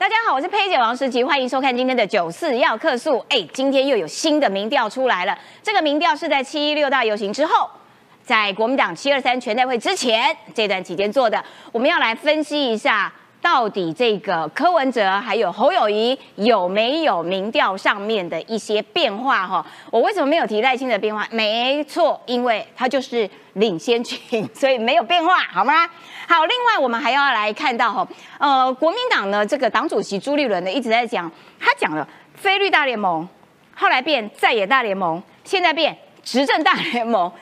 大家好，我是佩姐王诗琪，欢迎收看今天的九四要客诉。哎，今天又有新的民调出来了，这个民调是在七一六大游行之后，在国民党七二三全代会之前这段期间做的。我们要来分析一下。到底这个柯文哲还有侯友谊有没有民调上面的一些变化哈？我为什么没有提赖清的变化？没错，因为他就是领先群，所以没有变化，好吗？好，另外我们还要来看到哈，呃，国民党呢这个党主席朱立伦呢一直在讲，他讲了非绿大联盟，后来变在野大联盟，现在变执政大联盟。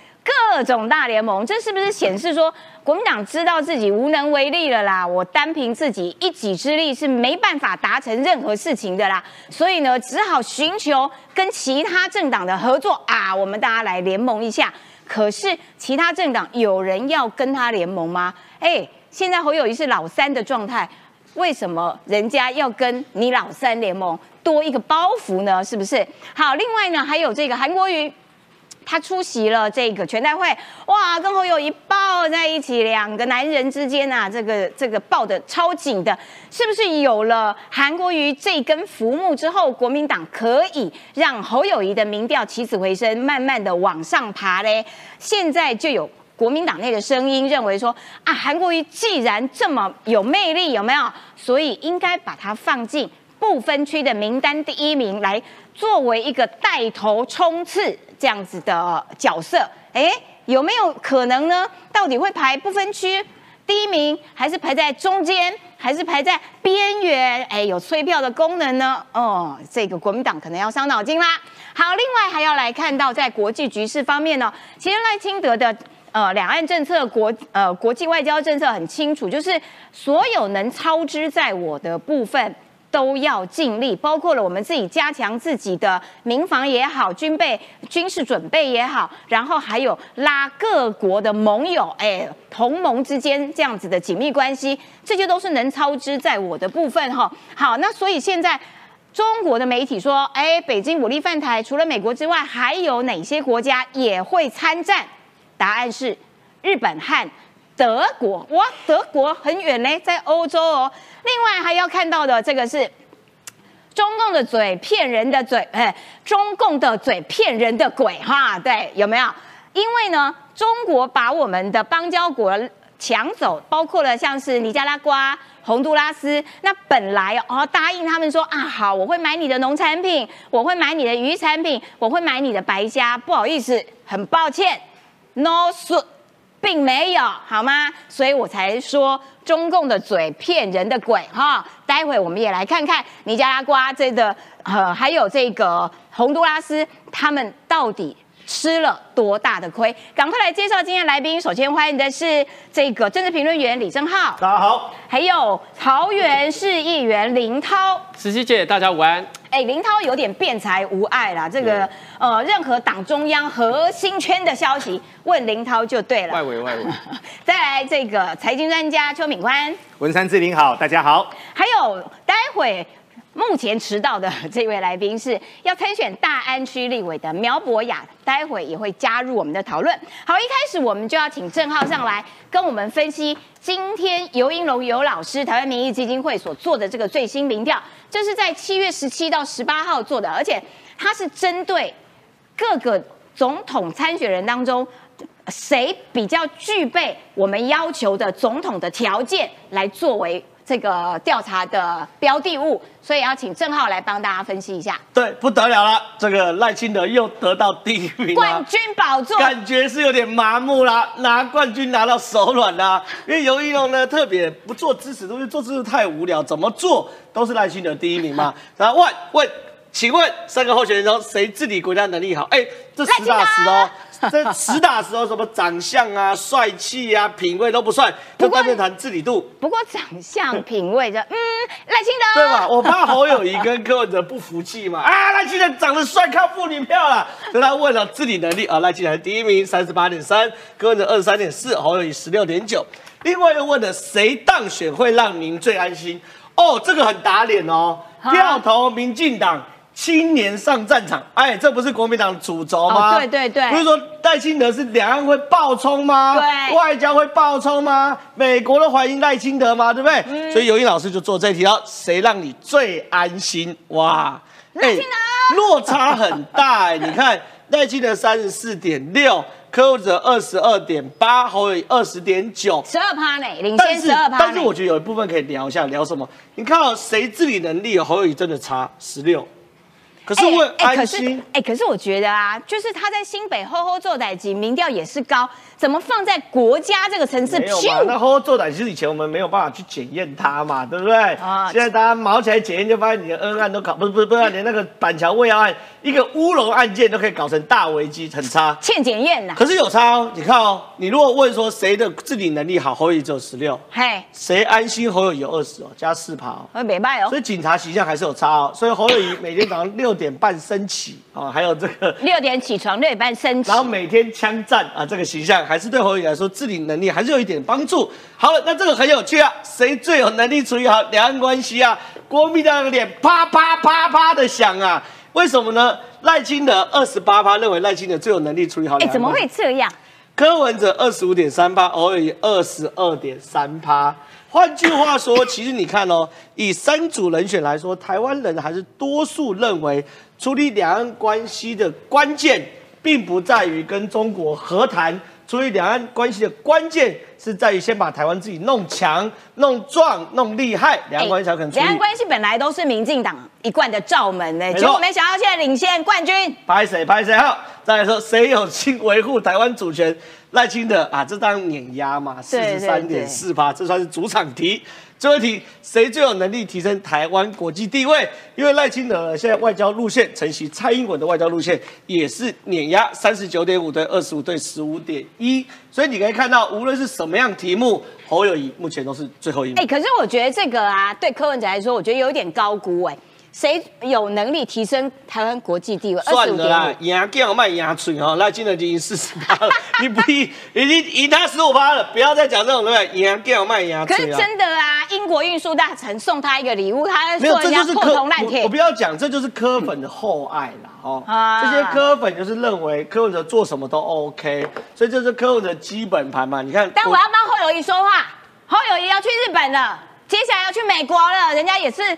各种大联盟，这是不是显示说国民党知道自己无能为力了啦？我单凭自己一己之力是没办法达成任何事情的啦，所以呢，只好寻求跟其他政党的合作啊，我们大家来联盟一下。可是其他政党有人要跟他联盟吗？哎，现在侯友谊是老三的状态，为什么人家要跟你老三联盟，多一个包袱呢？是不是？好，另外呢，还有这个韩国瑜。他出席了这个全代会，哇，跟侯友谊抱在一起，两个男人之间啊，这个这个抱的超紧的，是不是有了韩国瑜这根浮木之后，国民党可以让侯友谊的民调起死回生，慢慢的往上爬嘞？现在就有国民党内的声音认为说，啊，韩国瑜既然这么有魅力，有没有？所以应该把他放进不分区的名单第一名，来作为一个带头冲刺。这样子的角色，哎，有没有可能呢？到底会排不分区第一名，还是排在中间，还是排在边缘？哎，有催票的功能呢？哦，这个国民党可能要伤脑筋啦。好，另外还要来看到在国际局势方面呢，其实赖清德的呃两岸政策国呃国际外交政策很清楚，就是所有能操之在我的部分。都要尽力，包括了我们自己加强自己的民防也好，军备、军事准备也好，然后还有拉各国的盟友，哎，同盟之间这样子的紧密关系，这些都是能操之在我的部分哈。好，那所以现在中国的媒体说，哎，北京武力犯台，除了美国之外，还有哪些国家也会参战？答案是日本和德国。哇，德国很远呢，在欧洲哦。另外还要看到的，这个是中共的嘴骗人的嘴，哎，中共的嘴骗人的鬼，哈，对，有没有？因为呢，中国把我们的邦交国抢走，包括了像是尼加拉瓜、洪都拉斯，那本来哦答应他们说啊，好，我会买你的农产品，我会买你的鱼产品，我会买你的白虾，不好意思，很抱歉，no s 并没有好吗？所以我才说中共的嘴骗人的鬼哈！待会我们也来看看尼加拉瓜这个呃，还有这个洪都拉斯，他们到底吃了多大的亏？赶快来介绍今天来宾。首先欢迎的是这个政治评论员李正浩，大家好；还有桃园市议员林涛，十七姐，大家午安。哎，林涛有点辩才无碍啦，这个呃，任何党中央核心圈的消息，问林涛就对了。外围外围。再来这个财经专家邱敏宽，文山志玲好，大家好。还有待会。目前迟到的这位来宾是要参选大安区立委的苗博雅，待会也会加入我们的讨论。好，一开始我们就要请郑浩上来跟我们分析今天尤英龙尤老师台湾民意基金会所做的这个最新民调，这是在七月十七到十八号做的，而且它是针对各个总统参选人当中谁比较具备我们要求的总统的条件来作为。这个调查的标的物，所以要请郑浩来帮大家分析一下。对，不得了了，这个赖清德又得到第一名，冠军宝座，感觉是有点麻木啦，拿冠军拿到手软啦。因为尤一龙呢，特别不做支持，都是做支持太无聊，怎么做都是赖清德第一名嘛。然后问问，请问三个候选人中谁治理国家能力好？哎，这实打实哦。这实打实哦，什么长相啊、帅气啊、品味都不算，就单面谈治理度。不过长相、品味的，嗯，赖清德对吧？我怕侯友谊跟柯文哲不服气嘛。啊，赖清德长得帅，靠妇女票了。所以他问了治理能力啊，赖清德第一名，三十八点三，柯文哲二十三点四，侯友谊十六点九。另外又问了谁当选会让您最安心？哦，这个很打脸哦，票投民进党。青年上战场，哎，这不是国民党的主轴吗？哦对对对不是说赖清德是两岸会爆冲吗？对外交会爆冲吗？美国都怀疑赖清德吗？对不对？嗯所以尤英老师就做这题了，谁让你最安心？哇，赖清德哎落差很大哎、你看赖清德三十四点六，柯文哲二十二点八，侯友宜二十点九。十二趴呢，领但是先十二趴。但是我觉得有一部分可以聊一下，聊什么？你看到谁治理能力，侯友宜真的差十六，可是我哎可是安心，哎、可是我觉得啊，就是他在新北吼吼做歹级，民调也是高，怎么放在国家这个层次？没有嘛？那吼吼做歹，其实以前我们没有办法去检验他嘛，对不对？啊现在大家毛起来检验，就发现你的恩案都搞不是不是不是，连那个板桥未央案一个乌龙案件都可以搞成大危机，很差。欠检验呐。可是有差哦，你看哦，你如果问说谁的治理能力好，侯友宜只有十六，嘿，谁安心侯友宜有二十哦，加四趴哦。我没卖哦所，以警察形象还是有差哦，所以侯友宜每天早上六点半升起啊，还有这个，六点起床，六点半升起然。后每天枪战啊，这个形象还是对侯友宜来说治理能力还是有一点帮助。好了，那这个很有趣啊，谁最有能力处理好两岸关系啊？国民党的脸啪啪啪啪的响啊，为什么呢？赖清德二十八趴认为赖清德最有能力处理好哎、怎么。会这样？柯文哲二十五点三趴，侯友宜二十二点三趴。换句话说，其实你看哦，以三组人选来说，台湾人还是多数认为处理两岸关系的关键，并不在于跟中国和谈，处理两岸关系的关键是在于先把台湾自己弄强、弄壮、弄厉害，两岸关系才有可能处理。两岸关系本来都是民进党一贯的罩门呢，结果没想到现在领先冠军。拍谁拍谁好，再来说谁有心维护台湾主权？赖清德啊，这当然碾压嘛，四十三点四八，这算是主场题。最后一题，谁最有能力提升台湾国际地位？因为赖清德呢，现在外交路线承袭蔡英文的外交路线，也是碾压三十九点五对二十五对十五点一，所以你可以看到，无论是什么样题目，侯友谊目前都是最后一名哎、。可是我觉得这个啊，对柯文哲来说，我觉得有点高估哎。谁有能力提升台湾国际地位？算了啦点，五，赢叫卖牙嘴哦，赖清德已经四十八了，你不赢，已经赢他十五趴了，不要再讲这种东西，赢叫卖赢可是。真的啊，英国运输大臣送他一个礼物，他没有，说人家破这就是科我，铜烂铁我。不要讲，这就是柯粉的厚爱啦，哦，啊这些柯粉就是认为柯文哲做什么都 OK，所以这是柯文哲基本盘嘛。你看，但我要帮侯友谊说话，侯友谊要去日本了，接下来要去美国了，人家也是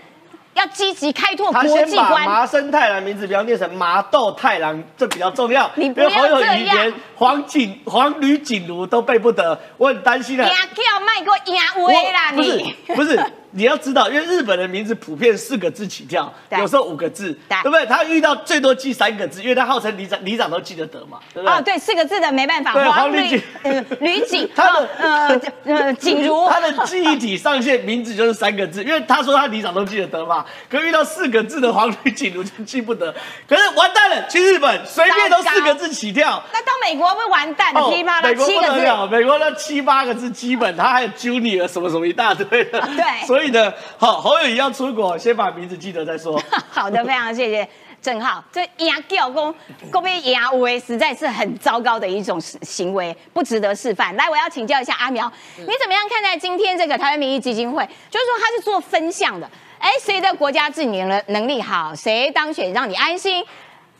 要积极开拓他国先把际观。麻生太郎名字不要念成麻豆太郎，这比较重要。因你不要为侯友这样连黄景黄吕锦如都背不得，我很担心啊。呀，叫卖给我呀威啦不是你！不是，你要知道，因为日本的名字普遍四个字起跳，有时候五个字，对对不对？他遇到最多记三个字，因为他号称里长，里长都记得得嘛，对不对？哦，对，四个字的没办法。对黄黄吕锦呃吕锦，他的呃呃锦如，他的记忆体上限名字就是三个字，因为他说他里长都记得得嘛，可遇到四个字的黄吕锦如就记不得，可是完蛋了，去日本随便都四个字起跳。那到美国会完蛋的，噼里啪啦哦美国七个字。不得了，美国那七八个字基本，他还有 Junior 什么什么一大堆的。对 所以呢，好，侯友宜要出国，先把名字记得再说。好的，非常谢谢郑浩。这牙叫公公被压威，实在是很糟糕的一种行为，不值得示范。来，我要请教一下阿苗，你怎么样看待今天这个台湾民意基金会？就是说他是做分项的，哎，谁的国家治理能能力好，谁当选让你安心。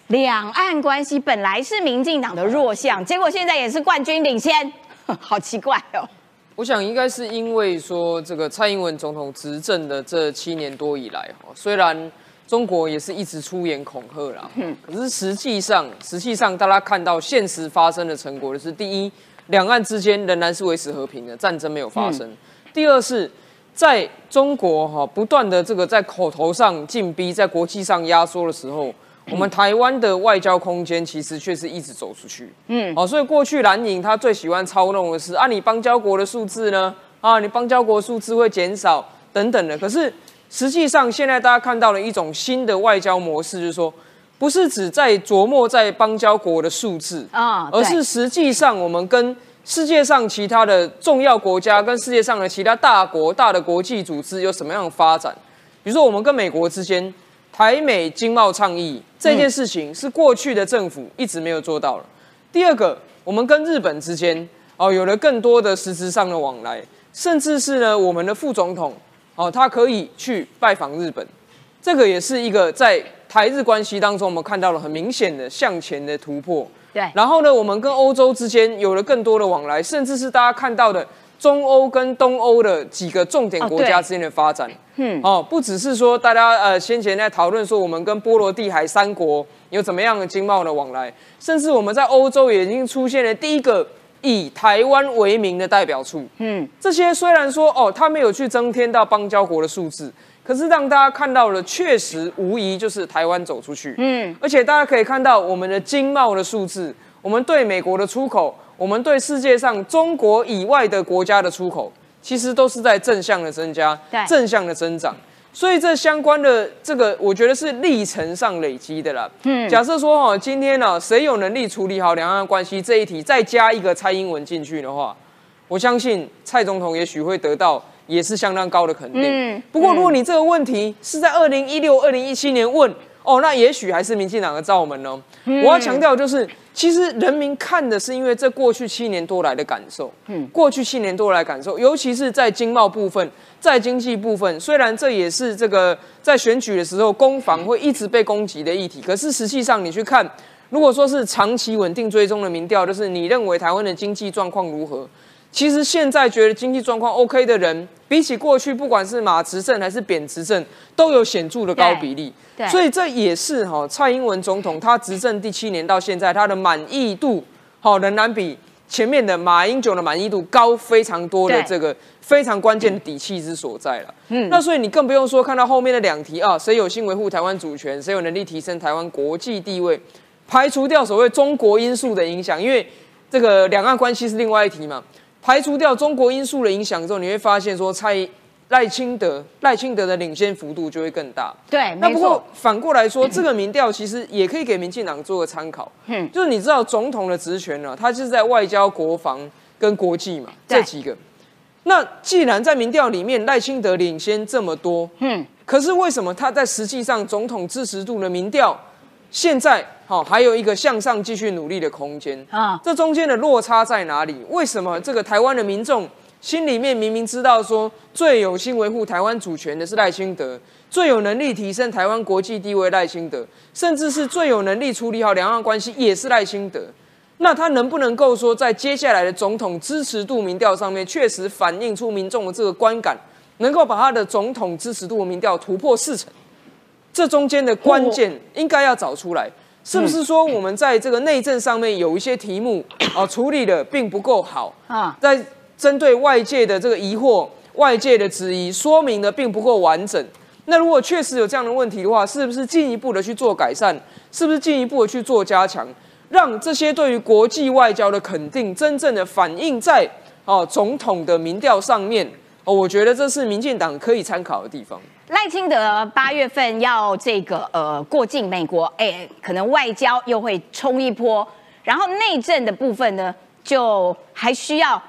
两岸关系本来是民进党的弱项，结果现在也是冠军领先，好奇怪哦。我想应该是因为说这个蔡英文总统执政的这七年多以来，哈，虽然中国也是一直出言恐吓啦，可是实际上，实际上大家看到现实发生的成果的是，第一，两岸之间仍然是维持和平的，战争没有发生；第二是。在中国哈不断的这个在口头上进逼，在国际上压缩的时候，我们台湾的外交空间其实却是一直走出去。嗯，好，所以过去蓝营他最喜欢操弄的是啊，你邦交国的数字呢？啊，你邦交国数字会减少等等的。可是实际上，现在大家看到了一种新的外交模式，就是说，不是只在琢磨在邦交国的数字啊对而是实际上我们跟世界上其他的重要国家跟世界上的其他大国、大的国际组织有什么样的发展？比如说，我们跟美国之间台美经贸倡议这件事情，是过去的政府一直没有做到了。第二个，我们跟日本之间哦有了更多的实质上的往来，甚至是呢我们的副总统哦他可以去拜访日本，这个也是一个在台日关系当中，我们看到了很明显的向前的突破。对，然后呢，我们跟欧洲之间有了更多的往来，甚至是大家看到的中欧跟东欧的几个重点国家之间的发展。嗯，哦，不只是说大家呃先前在讨论说我们跟波罗的海三国有怎么样的经贸的往来，甚至我们在欧洲也已经出现了第一个以台湾为名的代表处。嗯，这些虽然说哦，他没有去增添到邦交国的数字。可是让大家看到了，确实无疑就是台湾走出去。嗯，而且大家可以看到我们的经贸的数字，我们对美国的出口，我们对世界上中国以外的国家的出口，其实都是在正向的增加，正向的增长。所以这相关的这个，我觉得是历程上累积的啦。嗯，假设说哈，今天呢，谁有能力处理好两岸关系这一题，再加一个蔡英文进去的话，我相信蔡总统也许会得到。也是相当高的肯定。嗯，不过如果你这个问题是在二零一六、二零一七年问，哦，那也许还是民进党的罩门哦。我要强调就是，其实人民看的是因为这过去七年多来的感受。嗯，过去七年多来感受，尤其是在经贸部分、在经济部分，虽然这也是这个在选举的时候攻防会一直被攻击的议题，可是实际上你去看，如果说是长期稳定追踪的民调，就是你认为台湾的经济状况如何？其实现在觉得经济状况 OK 的人，比起过去，不管是马执政还是扁执政，都有显著的高比例。对，所以这也是哈蔡英文总统他执政第七年到现在，他的满意度好仍然比前面的马英九的满意度高非常多的这个非常关键的底气之所在了。嗯，那所以你更不用说看到后面的两题啊，谁有心维护台湾主权，谁有能力提升台湾国际地位，排除掉所谓中国因素的影响，因为这个两岸关系是另外一题嘛。排除掉中国因素的影响之后，你会发现说蔡赖清德赖清德的领先幅度就会更大。对，那不过反过来说，这个民调其实也可以给民进党做个参考。嗯，就是你知道总统的职权呢，他就是在外交、国防跟国际嘛这几个。那既然在民调里面赖清德领先这么多，嗯，可是为什么他在实际上总统支持度的民调？现在好，还有一个向上继续努力的空间啊！这中间的落差在哪里？为什么这个台湾的民众心里面明明知道说最有心维护台湾主权的是赖清德，最有能力提升台湾国际地位赖清德，甚至是最有能力处理好两岸关系也是赖清德？那他能不能够说在接下来的总统支持度民调上面，确实反映出民众的这个观感，能够把他的总统支持度民调突破四成？这中间的关键应该要找出来，是不是说我们在这个内政上面有一些题目啊 处理的并不够好啊？在针对外界的这个疑惑、外界的质疑，说明的并不够完整。那如果确实有这样的问题的话，是不是进一步的去做改善？是不是进一步的去做加强，让这些对于国际外交的肯定真正的反映在哦总统的民调上面？哦，我觉得这是民进党可以参考的地方。赖清德八月份要这个呃过境美国，哎，可能外交又会冲一波，然后内政的部分呢，就还需要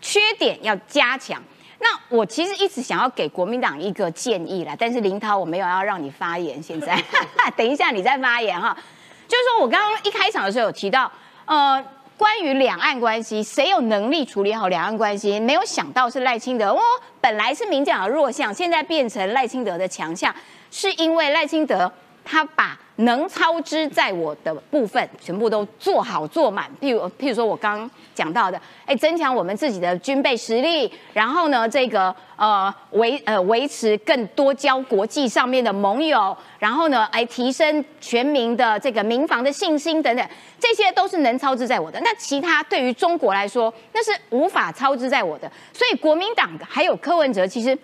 缺点要加强。那我其实一直想要给国民党一个建议啦，但是林涛我没有要让你发言，现在 等一下你再发言哈。就是说我刚刚一开场的时候有提到，呃。关于两岸关系，谁有能力处理好两岸关系？没有想到是赖清德哦，本来是民进党的弱项，现在变成赖清德的强项，是因为赖清德他把。能操之在我的部分，全部都做好做满。譬如，譬如说我刚刚讲到的，哎，增强我们自己的军备实力，然后呢，这个呃维呃维持更多交国际上面的盟友，然后呢，哎，提升全民的这个民防的信心等等，这些都是能操之在我的。那其他对于中国来说，那是无法操之在我的。所以国民党还有柯文哲，其实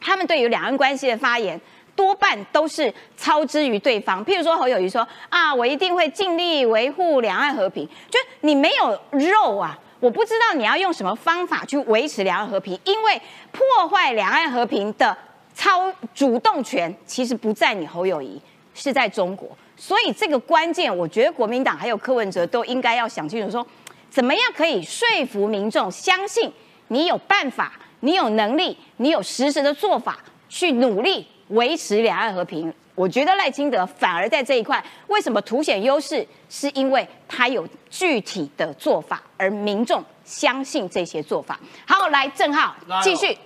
他们对于两岸关系的发言。多半都是操之于对方。譬如说侯友谊说啊，我一定会尽力维护两岸和平。就你没有肉啊，我不知道你要用什么方法去维持两岸和平。因为破坏两岸和平的操主动权其实不在你侯友谊，是在中国。所以这个关键，我觉得国民党还有柯文哲都应该要想清楚，说怎么样可以说服民众相信你有办法，你有能力，你有实时的做法去努力。维持两岸和平，我觉得赖清德反而在这一块，为什么凸显优势？是因为他有具体的做法，而民众相信这些做法。好，来郑浩继续。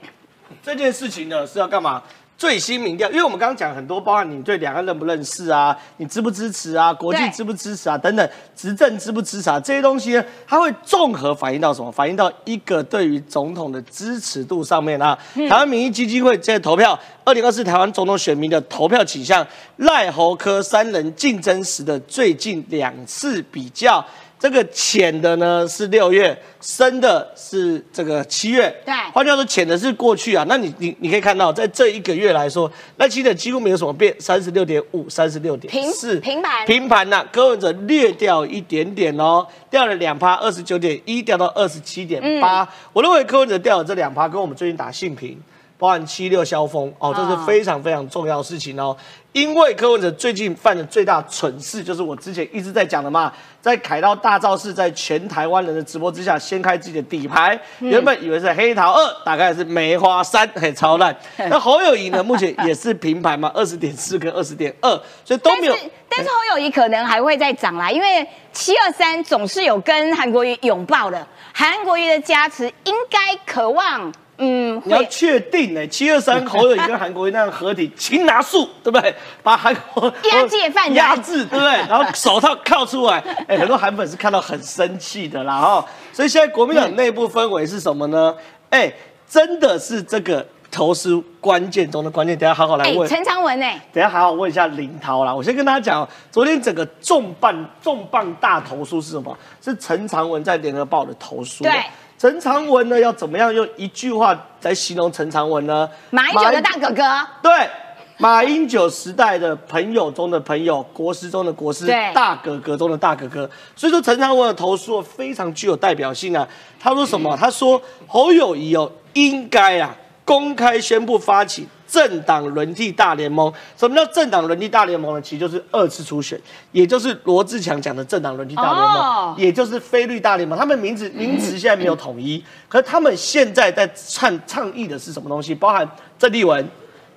这件事情呢是要干嘛？最新民调，因为我们刚刚讲很多，包含你对两岸认不认识啊，你支不支持啊，国际支不支持啊，等等，执政支不支持啊，这些东西呢，它会综合反映到什么？反映到一个对于总统的支持度上面啊。台湾民意基金会现在投票二零二四台湾总统选民的投票倾向，赖侯科三人竞争时的最近两次比较。这个浅的呢是六月，深的是这个七月。对换句话说，浅的是过去啊。那你你你可以看到，在这一个月来说，那其实几乎没有什么变，三十六点五，三十六点四，平盘平盘呐、柯文哲略掉一点点哦，掉了两趴，二十九点一掉到二十七点八。嗯我认为柯文哲掉了这两趴，跟我们最近打性平。包含七六消风哦，这是哦非常非常重要的事情哦。因为柯文哲最近犯的最大蠢事，就是我之前一直在讲的嘛，在凯道大造势，在全台湾人的直播之下，掀开自己的底牌，嗯原本以为是黑桃二，打开的是梅花三，嘿，超烂。那侯友谊呢，目前也是平盘嘛，二十点四跟二十点二，所以都没有。但是但是侯友谊可能还会再涨啦，因为七二三总是有跟韩国瑜拥抱的，韩国瑜的加持应该渴望，嗯，你要会确定呢、七二三侯友谊跟韩国瑜那样合体，擒拿术，对不对？把韩国押解犯制，对不对？然后手套靠出来，哎、很多韩粉是看到很生气的啦，哈。所以现在国民党内部氛围是什么呢？哎、真的是这个投诉关键中的关键，等一下好好来哎问。陈长文呢？等一下好好问一下林涛啦。我先跟大家讲哦，昨天整个重磅重磅大投诉是什么？是陈长文在联合报的投诉。对，陈长文呢要怎么样用一句话来形容陈长文呢？马英九的大哥哥，对。马英九时代的朋友中的朋友，国师中的国师，大哥哥中的大哥哥。所以说，陈长文的投诉非常具有代表性啊。他说什么？他说侯友谊哦，应该啊公开宣布发起政党轮替大联盟。什么叫政党轮替大联盟呢？其实就是二次初选，也就是罗志强讲的政党轮替大联盟，哦也就是菲律大联盟。他们名字名词现在没有统一，可是他们现在在倡倡议的是什么东西？包含郑丽文。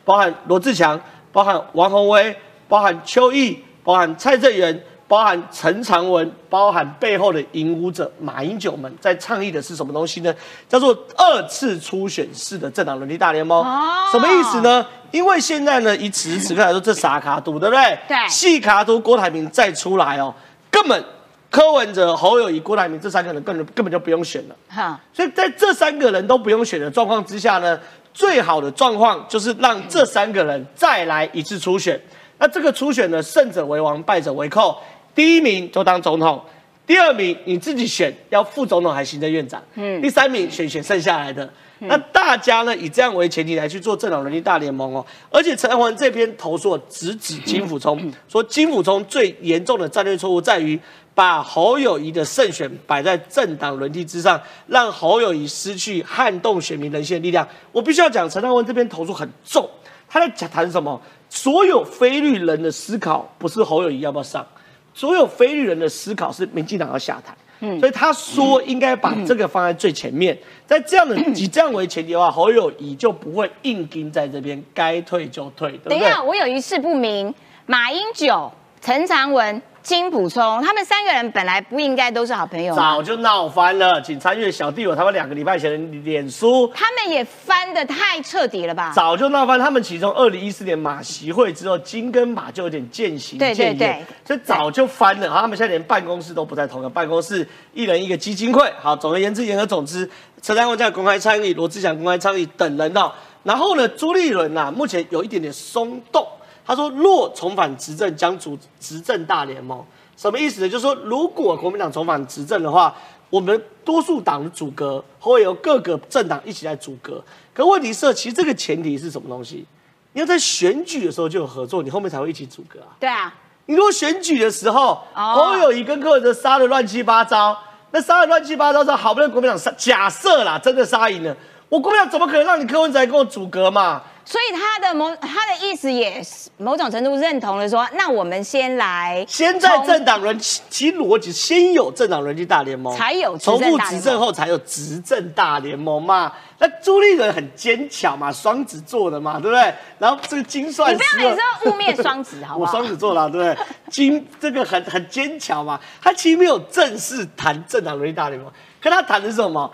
包含罗志强，包含王宏威，包含邱毅，包含蔡正元，包含陈长文，包含背后的引舞者马英九们，在倡议的是什么东西呢？叫做二次初选式的政党轮替大联盟。哦什么意思呢？因为现在呢，以此时此刻来说，这傻卡赌，对不对？对细卡赌郭台铭再出来哦，根本柯文哲、侯友谊、郭台铭这三个人根本根本就不用选了。哈，所以在这三个人都不用选的状况之下呢，最好的状况就是让这三个人再来一次初选。那这个初选呢，胜者为王，败者为寇。第一名就当总统，第二名你自己选，要副总统还行政院长。嗯，第三名选选剩下来的。那大家呢以这样为前提来去做政党轮替大联盟哦，而且陈文这篇投诉直指金辅聪，说金辅聪最严重的战略错误在于把侯友谊的胜选摆在政党轮替之上，让侯友谊失去撼动选民人心的力量。我必须要讲，陈汉文这边投诉很重，他在讲谈什么？所有非律人的思考不是侯友谊要不要上，所有非绿人的思考是民进党要下台。所以他说应该把这个放在最前面，在这样的以这样为前提的话，侯友谊就不会硬盯在这边，该退就退，对不对？等一下，我有一事不明，马英九、陈长文、金普聪，他们三个人本来不应该都是好朋友？早就闹翻了，请参阅小弟有他们两个礼拜前的脸书，他们也翻的太彻底了吧？早就闹翻。他们其中二零一四年马习会之后，金跟马就有点渐行对渐对远，所以早就翻了。好他们现在连办公室都不在同一个办公室，一人一个基金会。好，总而言之，言而总之，陈丹文在公开参与，罗志祥公开参与等人哦。然后呢，朱立伦呐、目前有一点点松动。他说，若重返执政，将组执政大联盟。什么意思呢？就是说，如果国民党重返执政的话，我们多数党的阻隔会由各个政党一起来阻隔。可问题是，其实这个前提是什么东西？你要在选举的时候就有合作，你后面才会一起阻隔啊。对啊，你如果选举的时候，哦侯友谊跟柯文哲杀的乱七八糟，那杀的乱七八糟之后，好不容易国民党杀，假设啦，真的杀赢了，我国民党怎么可能让你柯文哲来跟我阻隔嘛？所以他的某他的意思也是某种程度认同了说，那我们先来先在政党轮，其逻辑先有政党轮替大联盟，才有重复执政后才有执政大联盟嘛。那朱立伦很坚强嘛，双子座的嘛，对不对？然后这个金算你不要每次都污蔑双子，好不好 我好？双子座啦，对不对？金这个很很坚强嘛，他其实没有正式谈政党轮替大联盟，可他谈的是什么？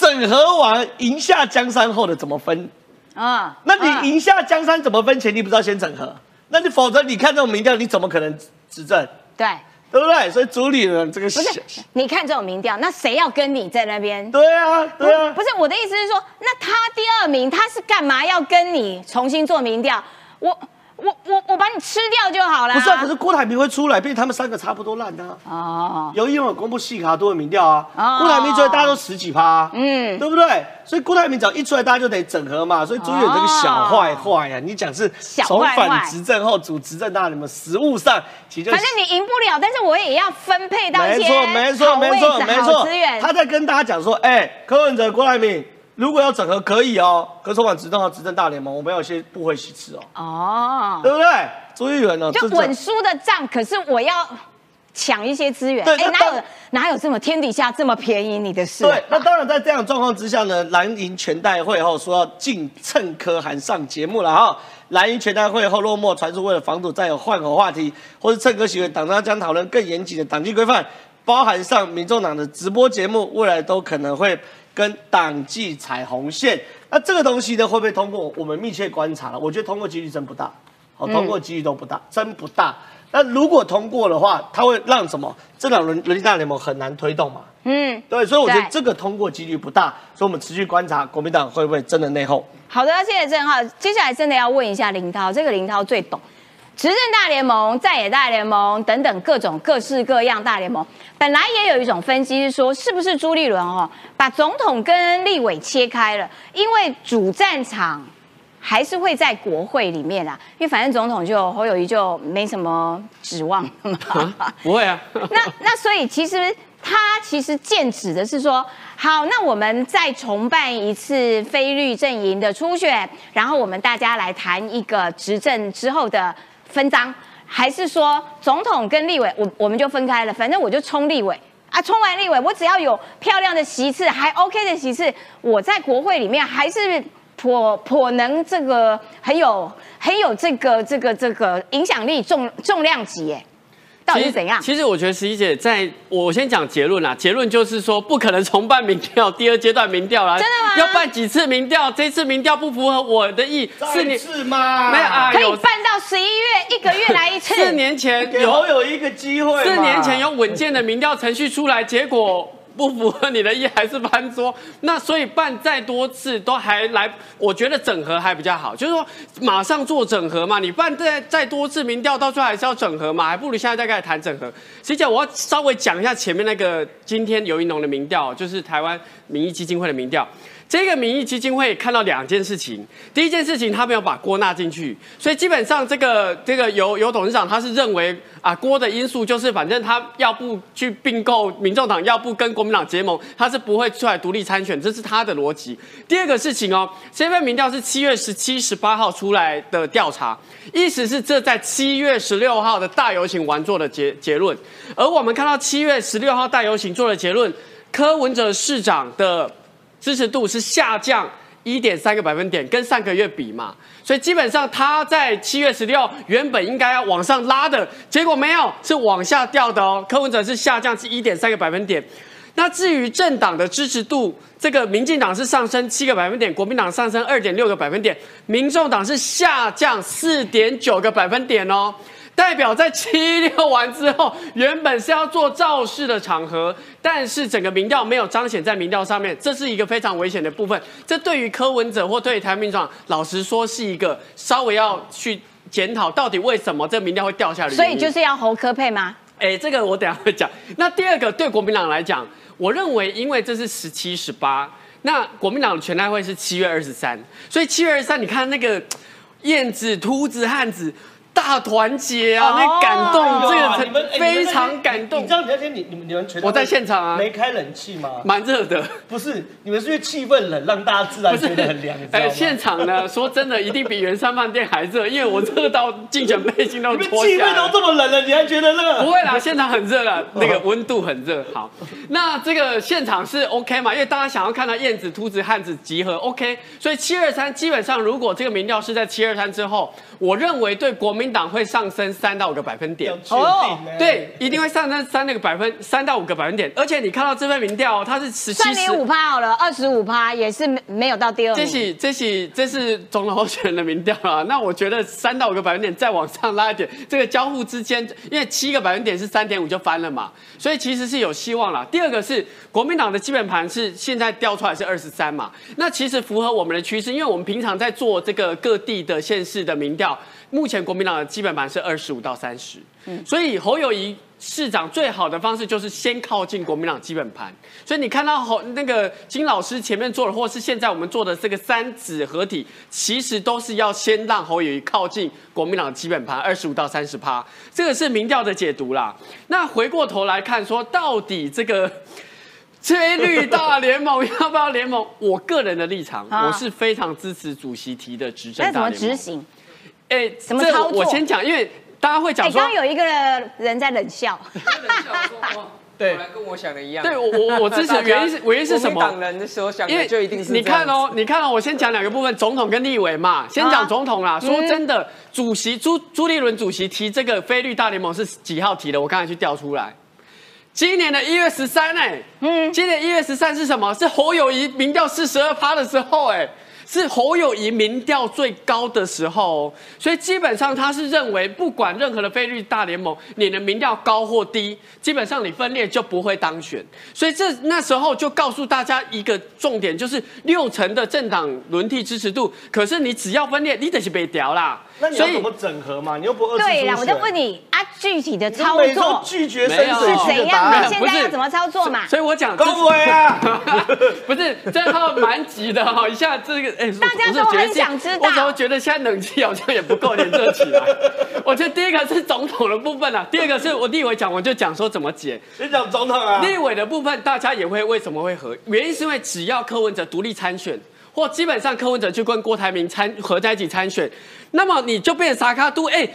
整合完赢下江山后的怎么分？啊，那你赢下江山怎么分钱？你不知道先整合？那你否则你看这种民调，你怎么可能执政？对，对不对？所以主理人这个不是，你看这种民调，那谁要跟你在那边？对啊，对啊，不是我的意思是说，那他第二名，他是干嘛要跟你重新做民调？我。我我我把你吃掉就好了。不是啊，可是郭台铭会出来，毕竟他们三个差不多烂的。哦。有因为公布细卡多的民调啊，郭台铭出来大家都十几趴，嗯，对不对？所以郭台铭只要一出来，大家就得整合嘛。所以朱远这个小坏坏呀，你讲是重返执政后主执政大你们，实务上其实反正你赢不了，但是我也要分配到一些没错没错没错资源。他在跟大家讲说，哎，柯文哲、郭台铭。如果要整合可以哦，可是我执政要执政大联盟，我们有些部会席次哦。哦，对不对？朱议员呢？就稳输的账，可是我要抢一些资源。哎，哪有哪有这么天底下这么便宜你的事？对，那当然在这样状况之下呢，蓝营全代会后说要进蹭科函上节目了哈。蓝营全代会后落寞，传出为了防堵再有换口话题，或是蹭科行为，党中将讨论更严谨的党纪规范，包含上民众党的直播节目，未来都可能会。跟党纪彩虹线，那这个东西呢会不会通过？我们密切观察了，我觉得通过几率真不大，好，通过几率都不大，真不大。那如果通过的话，它会让什么？这两轮人大联盟很难推动嘛？嗯，对，所以我觉得这个通过几率不大，所以我们持续观察国民党会不会真的内讧。好的，谢谢郑浩。接下来真的要问一下林涛，这个林涛最懂。执政大联盟、在野大联盟等等各种各式各样大联盟，本来也有一种分析是说，是不是朱立伦哦，把总统跟立委切开了，因为主战场还是会在国会里面啊，因为反正总统就侯友谊就没什么指望嘛。不会啊。那那所以其实他其实剑指的是说，好，那我们再重办一次非绿阵营的初选，然后我们大家来谈一个执政之后的。分赃，还是说总统跟立委，我我们就分开了，反正我就冲立委啊，冲完立委，我只要有漂亮的席次，还 OK 的席次，我在国会里面还是颇颇能这个很有很有这个这个这个影响力重重量级耶。到底是怎样？其实我觉得十一姐，在我先讲结论啦。结论就是说，不可能重办民调，第二阶段民调啦。真的吗？要办几次民调？这次民调不符合我的意。四次吗？没有啊，可以办到十一月，一个月来一次。四年前有有一个机会。四年前有稳健的民调程序出来，结果。不符合你的意还是搬桌，那所以办再多次都还来，我觉得整合还比较好，就是说马上做整合嘛。你办再再多次民调，到最后还是要整合嘛，还不如现在再开始谈整合。实际上我要稍微讲一下前面那个今天刘一农的民调，就是台湾民意基金会的民调。这个民意基金会看到两件事情，第一件事情他没有把郭纳进去，所以基本上这个这个有有董事长他是认为啊郭的因素就是反正他要不去并购民众党，要不跟国民党结盟，他是不会出来独立参选，这是他的逻辑。第二个事情哦，这份民调是七月十七、十八号出来的调查，意思是这在七月十六号的大游行完做的结结论，而我们看到七月十六号大游行做的结论，柯文哲市长的。支持度是下降一点三个百分点，跟上个月比嘛，所以基本上他在七月十六原本应该要往上拉的，结果没有，是往下掉的哦。柯文哲是下降是一点三个百分点，那至于政党的支持度，这个民进党是上升七个百分点，国民党上升二点六个百分点，民众党是下降四点九个百分点哦。代表在七六完之后，原本是要做造势的场合，但是整个民调没有彰显在民调上面，这是一个非常危险的部分。这对于柯文哲或对于台民党，老实说是一个稍微要去检讨，到底为什么这民调会掉下来。所以就是要侯科配吗？哎，这个我等下会讲。那第二个对国民党来讲，我认为因为这是十七十八，那国民党的全代会是七月二十三，所以七月二十三，你看那个燕子、秃子、汉子。大团结啊！那感动，这个非常感动。你知道那天你、你们、你们全我在现场啊，没开冷气吗？蛮热的。不是，你们是因为气氛冷，让大家自然觉得很凉。哎，现场呢，说真的，一定比原山饭店还热，因为我热到竞选背心都脱下。气氛都这么冷了，你还觉得热？不会啦，现场很热了，那个温度很热。好，那这个现场是 OK 嘛？因为大家想要看到燕子、秃子、汉子集合，OK。所以七二三基本上，如果这个民调是在七二三之后，我认为对国民。民党会上升三到五个百分点要。确定呢？对，一定会上升三那个百分三到五个百分点，而且你看到这份民调哦，它是十七十五趴好了，二十五趴也是没没有到第二名。这是这是这是总统候选人的民调啊，那我觉得三到五个百分点再往上拉一点，这个交互之间，因为七个百分点是三点五就翻了嘛，所以其实是有希望啦。第二个是国民党的基本盘是现在调出来是二十三嘛，那其实符合我们的趋势，因为我们平常在做这个各地的县市的民调，目前国民党的基本盘是二十五到三十，所以侯友谊。市长最好的方式就是先靠近国民党基本盘，所以你看到侯那个金老师前面做的，或是现在我们做的这个三子合体，其实都是要先让侯友谊靠近国民党的基本盘二十五到三十趴，这个是民调的解读啦。那回过头来看，说到底这个 吹绿大联盟要不要联盟？我个人的立场，啊我是非常支持主席提的执政那怎么大联盟。执行？哎，这怎么操作我先讲，因为大家会哎，讲说刚刚有一个人在冷笑，对，果然跟我想的一样。对我我我支持的原因是原因是什么？党人的时候想因为的就一定是你看哦，你看哦，我先讲两个部分，总统跟立委嘛。先讲总统啦，说真的，主席朱朱立伦主席提这个菲律大联盟是几号提的？我刚才去调出来。今年的一月十三哎，嗯，今年一月十三是什么？是侯友谊民调四十二趴的时候哎，是侯友谊民调最高的时候，所以基本上他是认为，不管任何的菲律大联盟，你的民调高或低，基本上你分裂就不会当选。所以这那时候就告诉大家一个重点，就是六成的政党轮替支持度，可是你只要分裂，你得是被调啦。所以那你要怎么整合嘛？你又不二次对啦，我就问你啊，具体的操作拒绝深没有是怎样的现在要怎么操作嘛？所以我讲这恭维啊！不是，这号蛮急的哈，一下这个哎，大家都很想知道我怎么觉得现在冷气好像也不够，有点热起来。我觉得第一个是总统的部分啊，第二个是我立委讲，我就讲说怎么解。你讲总统啊？立委的部分，大家也会为什么会合？原因是因为只要柯文哲独立参选，或基本上柯文哲去跟郭台铭参合在一起参选，那么你就变成沙卡都哎。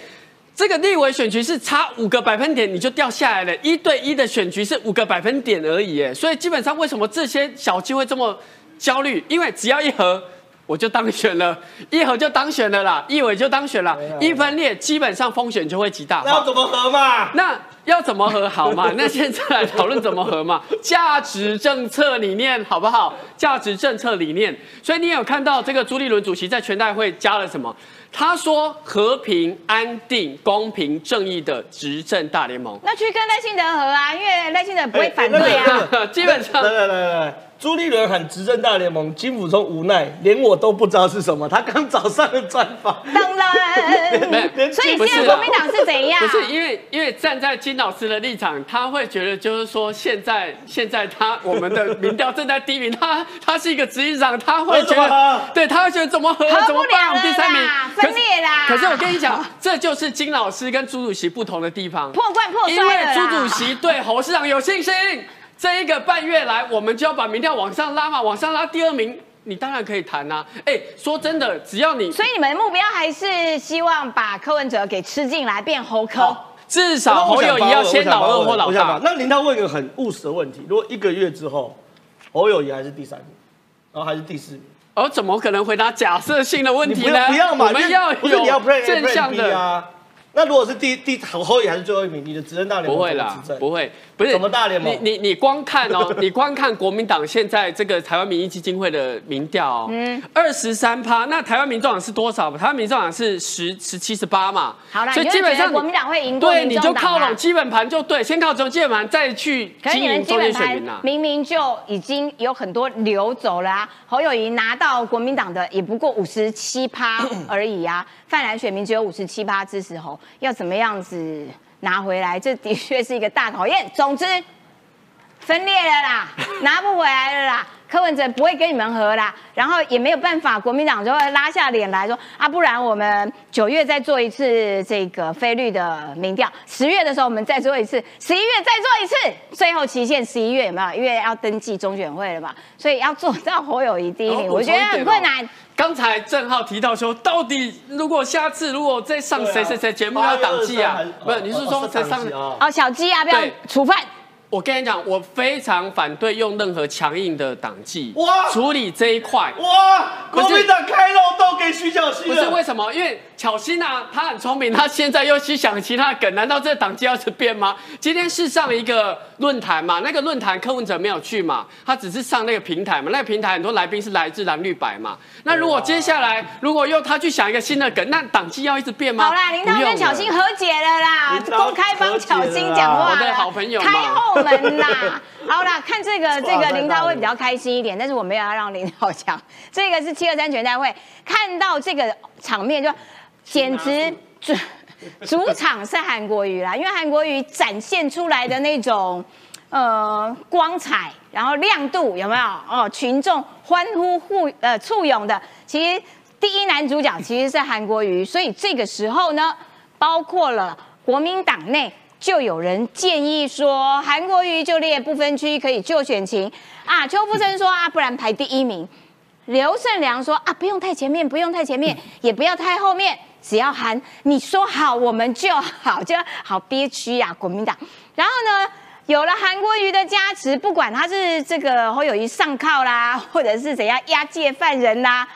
这个立委选局是差五个百分点，你就掉下来了。一对一的选局是五个百分点而已，哎，所以基本上为什么这些小机会这么焦虑？因为只要一合，我就当选了，一合就当选了啦，一委就当选了，一分裂基本上风险就会极大。那要怎么合嘛？那要怎么合好嘛？那现在来讨论怎么合嘛？价值政策理念好不好？价值政策理念，所以你有看到这个朱立伦主席在全代会加了什么？他说和平、安定、公平、正义的执政大联盟。那去跟赖清德合啊，因为赖清德不会哎反对那啊。个基本上来来来来来，朱立伦喊执政大联盟，金辅聪无奈，连我都不知道是什么。他刚早上的专访，当然，所以现在国民党是怎样？不是因为因为站在金老师的立场，他会觉得就是说现在现在他我们的民调正在低迷，他他是一个执行长，他会觉得合对，他会觉得怎么合合不怎么办？了了我们第三名分裂啦可是我跟你讲，这就是金老师跟朱主席不同的地方。破罐破摔因为。朱主席对侯市长有信心，这一个半月来，我们就要把民调往上拉嘛，往上拉第二名，你当然可以谈呐、哎，说真的，只要你所以你们的目标还是希望把柯文哲给吃进来，变猴科。至少侯友谊要先老二或老大。那林涛问一个很务实的问题：如果一个月之后，侯友谊还是第三名，然后还是第四名，而怎么可能回答假设性的问题呢？要不要嘛？我们要有正向的。啊。那如果是第第侯友谊还是最后一名，你的执政大联盟不会啦不会，不是什么大联盟？你你你光看哦，你光看国民党现在这个台湾民意基金会的民调哦，嗯，二十三趴，那台湾民众党是多少？台湾民众党是十十七十八嘛，好啦，所以你就基本上国民党会赢过对，你就靠拢基本盘就对，先靠拢基本盘，再去可是你们基经营中间选民啊。明明就已经有很多流走了啊，侯友谊拿到国民党的也不过五十七趴 而已啊，泛蓝选民只有五十七趴支持侯，要怎么样子拿回来？这的确是一个大考验。总之，分裂了啦，拿不回来了啦。柯文哲不会跟你们合啦，然后也没有办法，国民党就会拉下脸来说啊，不然我们九月再做一次这个菲律的民调，十月的时候我们再做一次，十一月再做一次，最后期限十一月有没有？因为要登记中选会了嘛，所以要做到侯友谊第一名，然后补我觉得很困难。刚才郑浩提到说，到底如果下次如果再上谁谁谁节目要党纪啊？不是，你是说在上？啊？哦，小鸡啊不要对处分？我跟你讲，我非常反对用任何强硬的党纪哇处理这一块。哇！国民党开漏洞给徐小新，不是为什么？因为巧心啊，他很聪明，他现在又去想其他的梗，难道这个党纪要是变吗？今天是上一个论坛嘛，那个论坛柯文哲没有去嘛，他只是上那个平台嘛，那个平台很多来宾是来自蓝绿白嘛。那如果接下来如果又他去想一个新的梗，那党纪要一直变吗？好啦，林涛跟巧心和解了啦，公开帮巧心讲话我的好朋友嘛开后门啦。好啦，看这个这哇个林涛会比较开心一点，但是我没有要让林涛讲。这个是七二三全代会，看到这个场面就简直主 主场是韩国瑜啦，因为韩国瑜展现出来的那种呃光彩，然后亮度有没有？哦，群众欢呼互呃簇拥的，其实第一男主角其实是韩国瑜，所以这个时候呢，包括了国民党内。就有人建议说，韩国瑜就列不分区可以就选情啊。邱富生说啊，不然排第一名。刘胜良说啊，不用太前面，不用太前面，也不要太后面，只要韩你说好，我们就好，就好憋屈呀、国民党。然后呢，有了韩国瑜的加持，不管他是这个侯友谊上靠啦，或者是怎样押解犯人啦，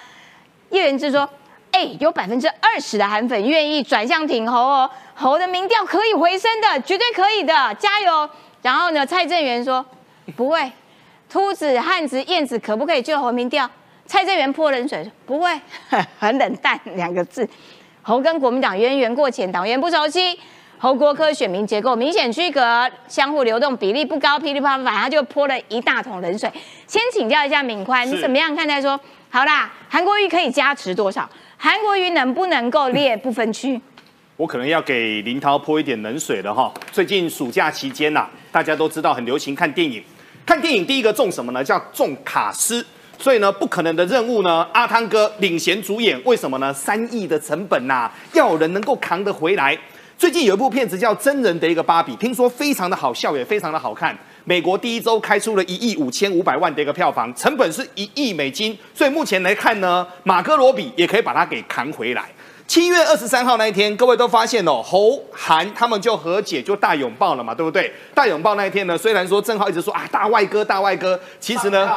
叶元之说，哎、有百分之二十的韩粉愿意转向挺侯哦，侯的民调可以回升的，绝对可以的，加油！然后呢，蔡正元说不会，秃子、汉子、燕子可不可以救侯民调？蔡正元泼冷水说不会，很冷淡两个字。侯跟国民党渊源过浅，党员不熟悉。侯国科选民结构明显区隔，相互流动比例不高，噼里啪啦，他就泼了一大桶冷水。先请教一下敏宽，你怎么样看待说？好啦，韩国瑜可以加持多少？韩国瑜能不能够列不分区？我可能要给林涛泼一点冷水了哈。最近暑假期间呐、大家都知道很流行看电影，看电影第一个中什么呢？叫中卡斯。所以呢，不可能的任务呢，阿汤哥领衔主演，为什么呢？三亿的成本呐、要有人能够扛得回来。最近有一部片子叫《真人的一个芭比》，听说非常的好笑，也非常的好看。美国第一周开出了一亿五千五百万的一个票房，成本是一亿美金，所以目前来看呢，马哥罗比也可以把它给扛回来。七月二十三号那一天，各位都发现哦，侯韩他们就和解，就大拥抱了嘛，对不对？大拥抱那一天呢，虽然说郑浩一直说啊大外哥大外哥，其实呢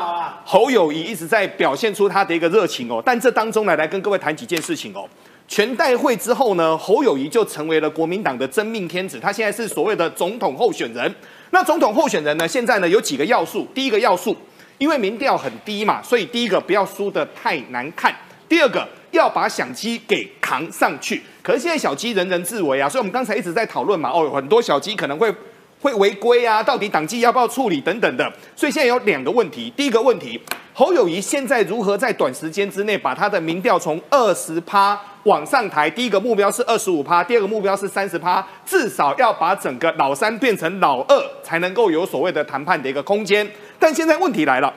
侯友谊一直在表现出他的一个热情哦。但这当中呢，来跟各位谈几件事情哦。全代会之后呢，侯友谊就成为了国民党的真命天子，他现在是所谓的总统候选人。那总统候选人呢，现在呢有几个要素，第一个要素，因为民调很低嘛，所以第一个不要输得太难看。第二个要把小鸡给扛上去，可是现在小鸡人人自危啊，所以我们刚才一直在讨论嘛，哦，很多小鸡可能会会违规啊，到底党纪要不要处理等等的，所以现在有两个问题，第一个问题，侯友谊现在如何在短时间之内把他的民调从二十趴往上抬？第一个目标是二十五趴，第二个目标是三十趴，至少要把整个老三变成老二，才能够有所谓的谈判的一个空间。但现在问题来了。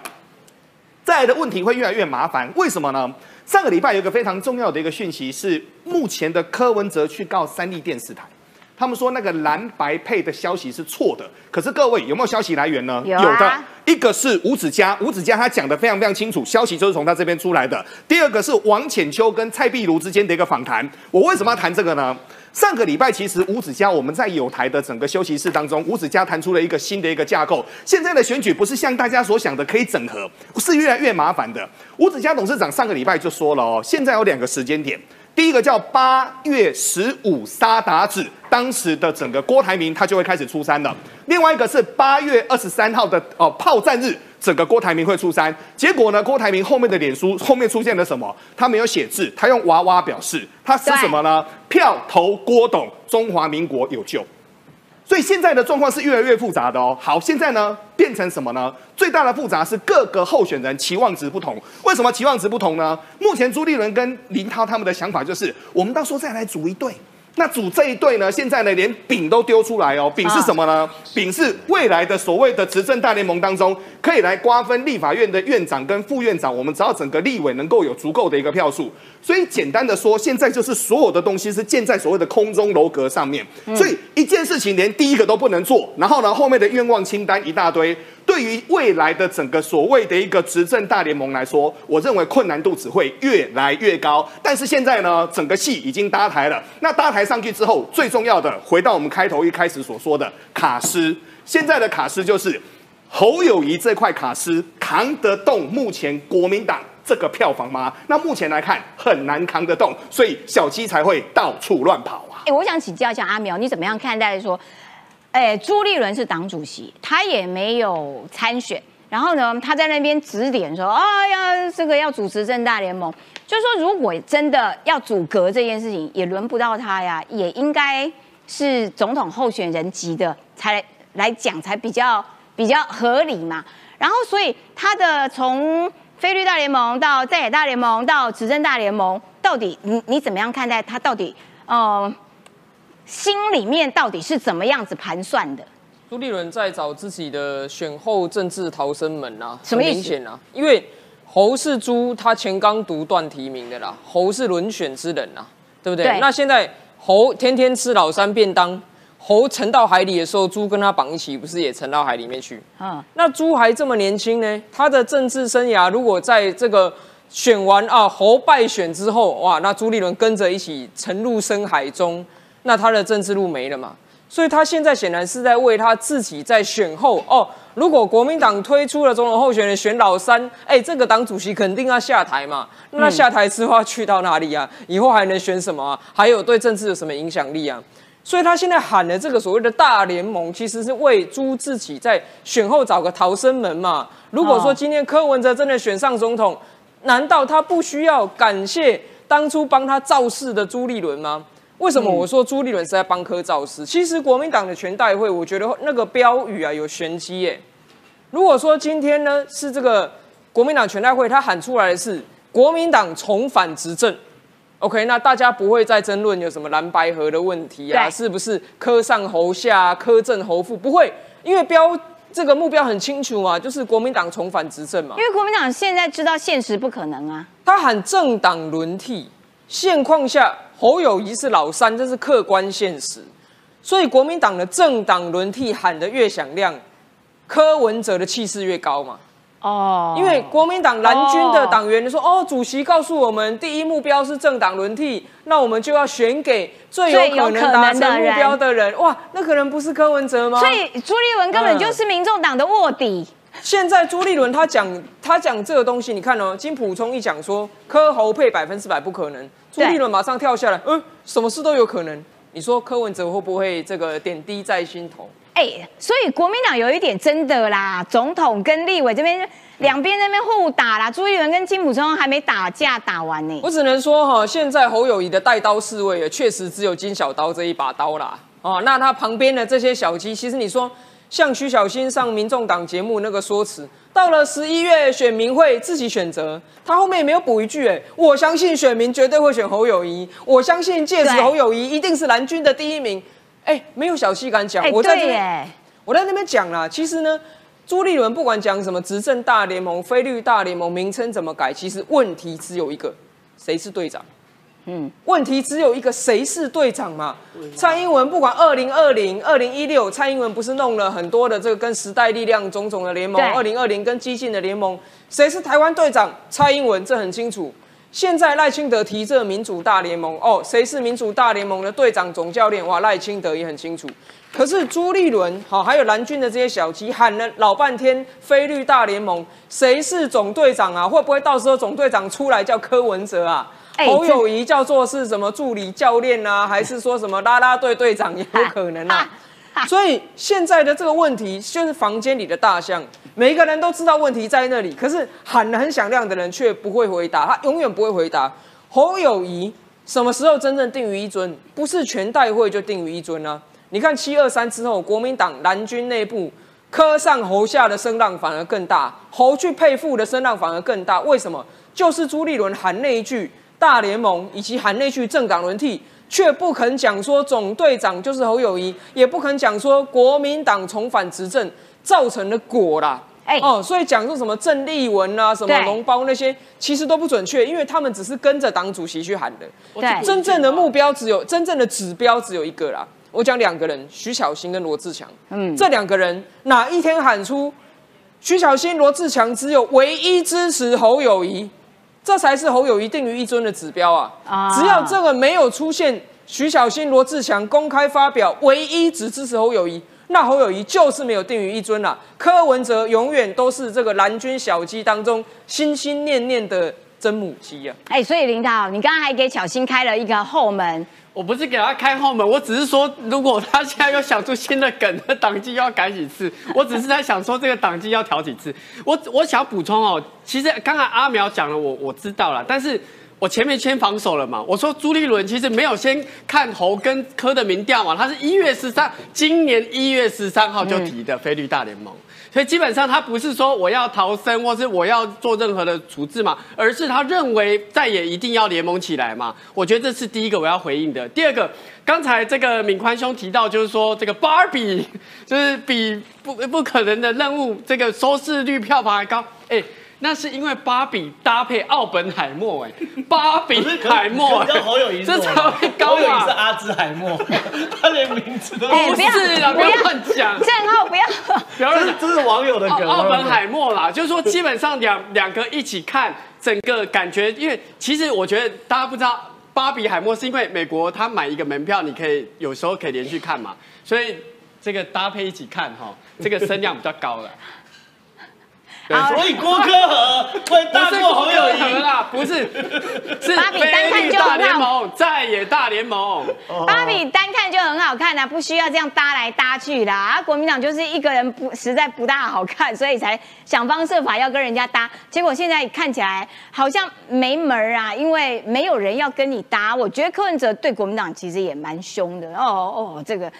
再来的问题会越来越麻烦，为什么呢？上个礼拜有一个非常重要的一个讯息是，目前的柯文哲去告三立电视台，他们说那个蓝白配的消息是错的。可是各位有没有消息来源呢？有啊的，一个是吴子嘉，吴子嘉他讲的非常非常清楚，消息就是从他这边出来的。第二个是王浅秋跟蔡碧如之间的一个访谈。我为什么要谈这个呢？上个礼拜其实五子家我们在有台的整个休息室当中，五子嘉谈出了一个新的一个架构。现在的选举不是像大家所想的可以整合，是越来越麻烦的。五子家董事长上个礼拜就说了哦，现在有两个时间点。第一个叫八月十五沙达子，当时的整个郭台铭他就会开始出山了。另外一个是八月二十三号的哦炮战日，整个郭台铭会出山。结果呢，郭台铭后面的脸书后面出现了什么？他没有写字，他用娃娃表示，他是什么呢？票投郭董，中华民国有救。所以现在的状况是越来越复杂的哦。好，现在呢变成什么呢？最大的复杂是各个候选人期望值不同。为什么期望值不同呢？目前朱立伦跟林涛他们的想法就是，我们到时候再来组一队。那组这一队呢？现在呢，连饼都丢出来哦。饼是什么呢？饼是未来的所谓的执政大联盟当中，可以来瓜分立法院的院长跟副院长。我们只要整个立委能够有足够的一个票数，所以简单的说，现在就是所有的东西是建在所谓的空中楼阁上面。所以一件事情连第一个都不能做，然后呢，后面的愿望清单一大堆。对于未来的整个所谓的一个执政大联盟来说，我认为困难度只会越来越高。但是现在呢，整个戏已经搭台了。那搭台上去之后，最重要的回到我们开头一开始所说的卡斯，现在的卡斯就是侯友谊这块卡斯扛得动目前国民党这个票房吗？那目前来看很难扛得动，所以小七才会到处乱跑啊。哎，我想请教一下阿苗，你怎么样看待说，哎，朱立伦是党主席，他也没有参选，然后呢，他在那边指点说，哎呀，这个要组织正大联盟，就是说，如果真的要阻隔这件事情，也轮不到他呀，也应该是总统候选人级的才来讲才比较比较合理嘛。然后，所以他的从菲律大联盟到在野大联盟到执政大联盟，到底你你怎么样看待他？到底呃？心里面到底是怎么样子盘算的？朱立伦在找自己的选后政治逃生门啊？什么意思啊？因为侯是猪，他前刚独断提名的啦，侯是轮选之人啊，对不对？那现在侯天天吃老三便当，侯沉到海里的时候，猪跟他绑一起，不是也沉到海里面去？嗯，那猪还这么年轻呢，他的政治生涯如果在这个选完啊侯败选之后，哇，那朱立伦跟着一起沉入深海中。那他的政治路没了嘛？所以他现在显然是在为他自己在选后哦。如果国民党推出了总统候选人选老三，哎，这个党主席肯定要下台嘛。那下台之后去到哪里啊？以后还能选什么啊？还有对政治有什么影响力啊？所以他现在喊的这个所谓的大联盟，其实是为朱自己在选后找个逃生门嘛。如果说今天柯文哲真的选上总统，难道他不需要感谢当初帮他造势的朱立伦吗？为什么我说朱立伦是在帮科造势？其实国民党的全代会，我觉得那个标语啊有玄机耶。如果说今天呢是这个国民党全代会，他喊出来的是国民党重返执政，OK，那大家不会再争论有什么蓝白河的问题啊，是不是科上侯下、科正侯副？不会，因为标这个目标很清楚嘛，就是国民党重返执政嘛。因为国民党现在知道现实不可能啊，他喊政党轮替，现况下。侯友谊是老三，这是客观现实，所以国民党的政党轮替喊得越响亮，柯文哲的气势越高嘛。哦，因为国民党蓝军的党员说，哦，主席告诉我们，第一目标是政党轮替，那我们就要选给最有可能达成目标的人。哇，那可能不是柯文哲吗？所以朱立伦根本就是民众党的卧底。现在朱立伦他讲他讲这个东西，你看哦，金普聪一讲说柯侯配百分之百不可能。朱立伦马上跳下来，嗯，什么事都有可能。你说柯文哲会不会这个点滴在心头？哎，所以国民党有一点真的啦，总统跟立委这边两边那边互打啦。朱立伦跟金普聪还没打架打完呢。我只能说哈，现在侯友谊的带刀侍卫确实只有金小刀这一把刀啦。哦，那他旁边的这些小鸡，其实你说。像徐小新上民众党节目那个说辞，到了十一月选民会自己选择，他后面也没有补一句，哎，我相信选民绝对会选侯友谊，我相信届时侯友谊一定是蓝军的第一名，哎，没有小气敢讲，我在这边，我在那边讲啦，其实呢，朱立伦不管讲什么执政大联盟、非绿大联盟名称怎么改，其实问题只有一个，谁是队长？嗯，问题只有一个，谁是队长嘛？蔡英文不管二零二零、二零一六，蔡英文不是弄了很多的这个跟时代力量种种的联盟，二零二零跟激进的联盟，谁是台湾队长？蔡英文这很清楚。现在赖清德提这民主大联盟，哦，谁是民主大联盟的队长总教练？哇，赖清德也很清楚。可是朱立伦，好，还有蓝军的这些小鸡喊了老半天，菲律大联盟，谁是总队长啊？会不会到时候总队长出来叫柯文哲啊？侯友谊叫做是什么助理教练啊，还是说什么拉拉队队长也有可能啊？所以现在的这个问题就是房间里的大象，每一个人都知道问题在那里，可是喊得很响亮的人却不会回答，他永远不会回答。侯友谊什么时候真正定于一尊？不是全代会就定于一尊呢？你看七二三之后，国民党蓝军内部科上侯下的声浪反而更大，侯去配副的声浪反而更大。为什么？就是朱立伦喊那一句。大联盟以及喊那句政党轮替，却不肯讲说总队长就是侯友谊，也不肯讲说国民党重返执政造成的果啦。哎哦，所以讲说什么郑丽文啊，什么龙包那些，其实都不准确，因为他们只是跟着党主席去喊的。对，真正的目标只有真正的指标只有一个啦。我讲两个人，徐小新跟罗志强。嗯，这两个人哪一天喊出徐小新、罗志强只有唯一支持侯友谊？这才是侯友谊定于一尊的指标啊！啊只要这个没有出现，徐小新、罗志祥公开发表唯一只支持侯友谊，那侯友谊就是没有定于一尊啊。柯文哲永远都是这个蓝军小鸡当中心心念念的真母鸡啊。哎，所以领导，你刚刚还给巧心开了一个后门，我不是给他开后门，我只是说，如果他现在又想出新的梗，那党纪要改几次？我只是在想说，这个党纪要调几次？我我想补充哦，其实刚才阿苗讲了，我我知道了，但是我前面先防守了嘛。我说朱立伦其实没有先看侯跟柯的民调嘛，他是一月十三，今年一月十三号就提的菲律大联盟。所以基本上他不是说我要逃生，或是我要做任何的处置嘛，而是他认为再也一定要联盟起来嘛。我觉得这是第一个我要回应的。第二个，刚才这个敏宽兄提到，就是说这个芭比 就是比不不可能的任务，这个收视率票房还高，哎。那是因为芭比搭配奥本海默，哎，芭比海默，这好有意思，这才会高侯友谊是啊！阿兹海默，他连名字都哎 不是啦，不要乱讲，正浩不要，不要乱讲。这是 这是网友的梗。奥本海默啦，就是说基本上两两个一起看，整个感觉，因为其实我觉得大家不知道，芭比海默是因为美国他买一个门票，你可以有时候可以连续看嘛，所以这个搭配一起看哈，这个声量比较高了。好所以郭科和会不大过是郭侯友谊。科和啦，不是，是芭比单看就很好联盟，在野大联盟。芭比单看就很好看啊，不需要这样搭来搭去啦啊。国民党就是一个人不实在不大好看，所以才想方设法要跟人家搭。结果现在看起来好像没门儿啊，因为没有人要跟你搭。我觉得柯文哲对国民党其实也蛮凶的哦哦，这个。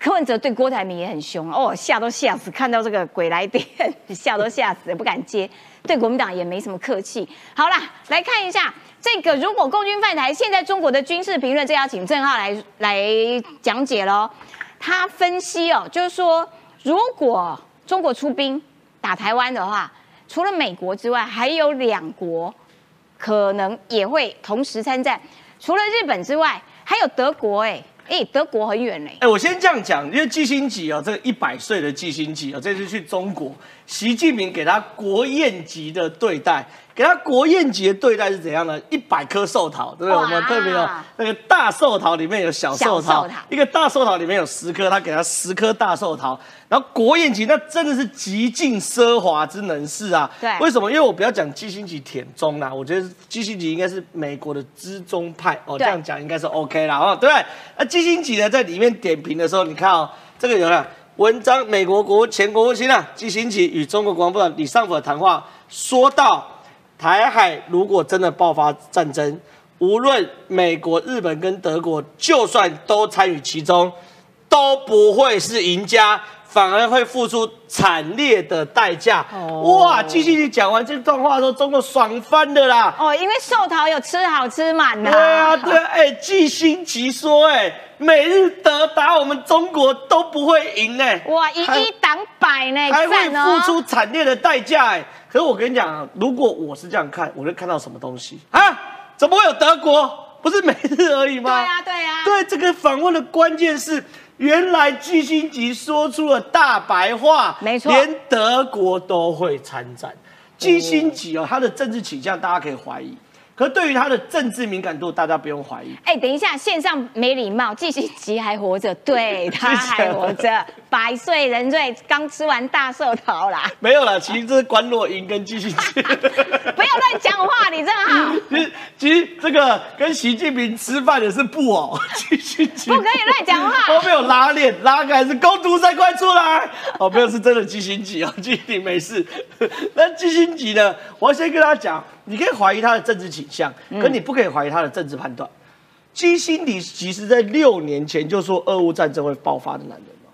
柯文哲对郭台铭也很凶哦，吓都吓死，看到这个鬼来电，吓都吓死，不敢接。对国民党也没什么客气。好啦，来看一下这个，如果共军犯台，现在中国的军事评论，这要请郑浩来来讲解喽。他分析哦，就是说，如果中国出兵打台湾的话，除了美国之外，还有两国可能也会同时参战。除了日本之外，还有德国、哎哎，德国很远嘞、哎，我先这样讲，因为季辛吉啊，这个一百岁的季辛吉啊，这次去中国，习近平给他国宴级的对待，给他国宴级的对待是怎样呢？一百颗寿桃，对不对？我们特别有那个大寿桃里面有小寿桃一个大寿桃里面有十颗，他给他十颗大寿桃，然后国宴级那真的是极尽奢华之能事啊！对为什么？因为我不要讲基辛吉舔中啦，我觉得基辛吉应该是美国的知中派哦，对这样讲应该是 OK 啦哦，对不对？那基辛吉呢，在里面点评的时候，你看哦，这个有了文章，美国国前国务卿啊，基辛吉与中国国防部长李尚福的谈话，说到台海如果真的爆发战争，无论美国、日本跟德国，就算都参与其中，都不会是赢家，反而会付出惨烈的代价。哦哇，基辛吉讲完这段话之后，中国爽翻了啦！哦，因为寿桃有吃好吃满呐、对啊，对啊，哎，季新奇说，哎，美日德打我们中国都不会赢，哎，哇，一还一挡百呢，还会付出惨烈的代价，哎。可是我跟你讲啊，如果我是这样看，我会看到什么东西啊？怎么会有德国？不是美日而已吗？对啊，对啊，对，这个访问的关键是，原来基辛吉说出了大白话，没错连德国都会参战。基辛吉哦，他的政治倾向大家可以怀疑，可是对于他的政治敏感度，大家不用怀疑。哎，等一下，线上没礼貌，季新吉还活着，对 他还活着，百岁人瑞，刚吃完大寿桃啦，没有啦，其实这是关若英跟季新吉。不要乱讲话，李正浩，其实其实这个跟习近平吃饭的是布偶，季新吉不可以乱讲话后面有拉链，拉开是公主赛，快出来！哦，没有，是真的季新吉哦，季辛吉没事。那季新吉呢？我要先跟他讲，你可以怀疑他的政治倾向，可你不可以怀疑他的政治判断。基辛迪其实在六年前就说俄乌战争会爆发的男人哦。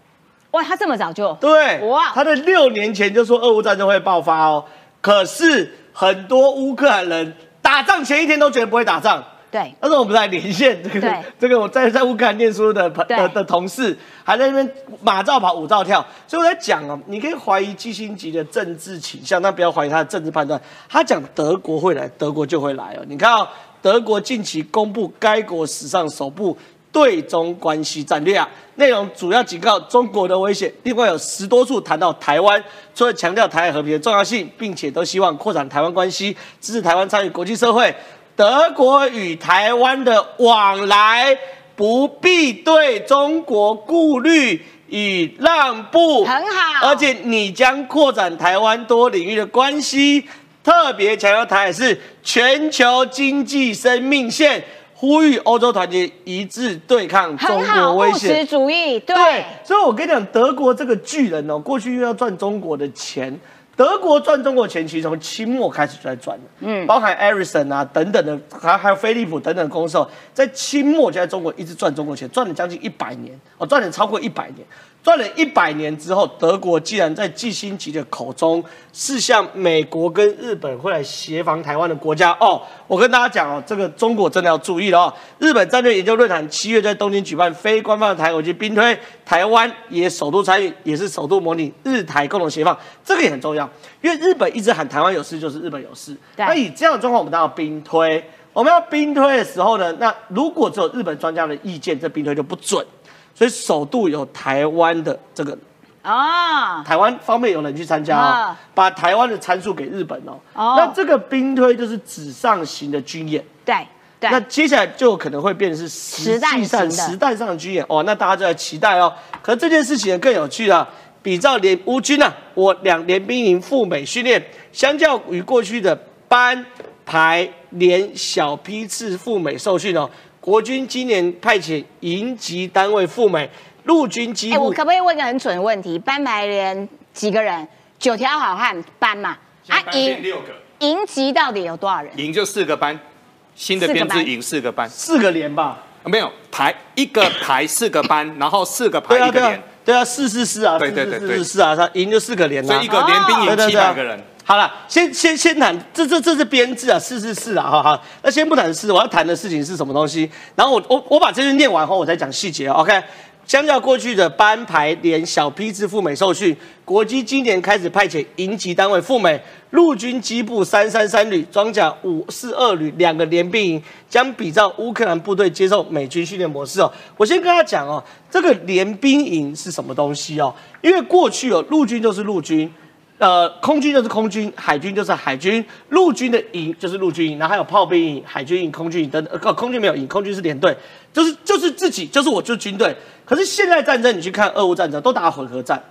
哇，他这么早就，对，哇他在六年前就说俄乌战争会爆发哦，可是很多乌克兰人打仗前一天都觉得不会打仗。对，那时候我们在连线这个这个我在在乌克兰念书的朋的的同事，还在那边马照跑，舞照跳，所以我在讲哦，你可以怀疑基辛吉的政治倾向，但不要怀疑他的政治判断。他讲德国会来，德国就会来哦。你看哦，德国近期公布该国史上首部对中关系战略啊，内容主要警告中国的威胁，另外有十多处谈到台湾，除了强调台海和平的重要性，并且都希望扩展台湾关系，支持台湾参与国际社会。德国与台湾的往来不必对中国顾虑，与让步，很好而且你将扩展台湾多领域的关系，特别强调台海是全球经济生命线，呼吁欧洲团结一致对抗中国威胁务实。主义，对，对，所以我跟你讲，德国这个巨人哦，过去又要赚中国的钱。德国赚中国钱，其实从清末开始就在赚的，嗯，包含 Ericsson 啊等等的，还还有飞利浦等等的公司哦，在清末就在中国一直赚中国钱，赚了将近一百年，哦，赚了超过一百年，赚了一百年之后，德国既然在季新吉的口中是向美国跟日本会来协防台湾的国家哦，我跟大家讲哦，这个中国真的要注意了哦。日本战略研究论坛七月在东京举办非官方的台国及兵推，台湾也首度参与，也是首度模拟日台共同协防，这个也很重要，因为日本一直喊台湾有事就是日本有事，那以这样的状况，我们当然要兵推。我们要兵推的时候呢，那如果只有日本专家的意见，这兵推就不准。所以首度有台湾的这个啊，台湾方面有人去参加把台湾的参数给日本哦。哦那这个兵推就是纸上型的军演，对对，那接下来就可能会变成是实际上实弹上的军演哦。那大家就在期待哦。可是这件事情呢更有趣啊，比照联乌军啊，我两联兵营赴美训练，相较于过去的班排连小批次赴美受训哦，国军今年派遣营级单位赴美，陆军机哎，我可不可以问个很准的问题？班排连几个人？九条好汉班嘛，啊，营六个，营级到底有多少人？营就四个班，新的编制营四个班，四个连吧。没有排一个排四个班，然后四个排一个连，，对啊，四四四啊，对对对对四四啊，他赢就四个连啊所以一。个连兵哦营七百个人。好了，先先先谈这这这是编制啊，是是是啊，好好。那先不谈四，我要谈的事情是什么东西？然后我我我把这句念完后，我再讲细节。OK，相较过去的班排连小批次赴美受训，国机今年开始派遣营级单位赴美，陆军机部三三三旅、装甲五四二旅两个联兵营将比照乌克兰部队接受美军训练模式哦。我先跟他讲哦，这个联兵营是什么东西哦？因为过去哦，陆军就是陆军。呃，空军就是空军，海军就是海军，陆军的营就是陆军营，然后还有炮兵营、海军营、空军营等等。呃，空军没有营，空军是连队，就是就是自己，就是我就是军队。可是现在战争，你去看俄乌战争，都打混合战。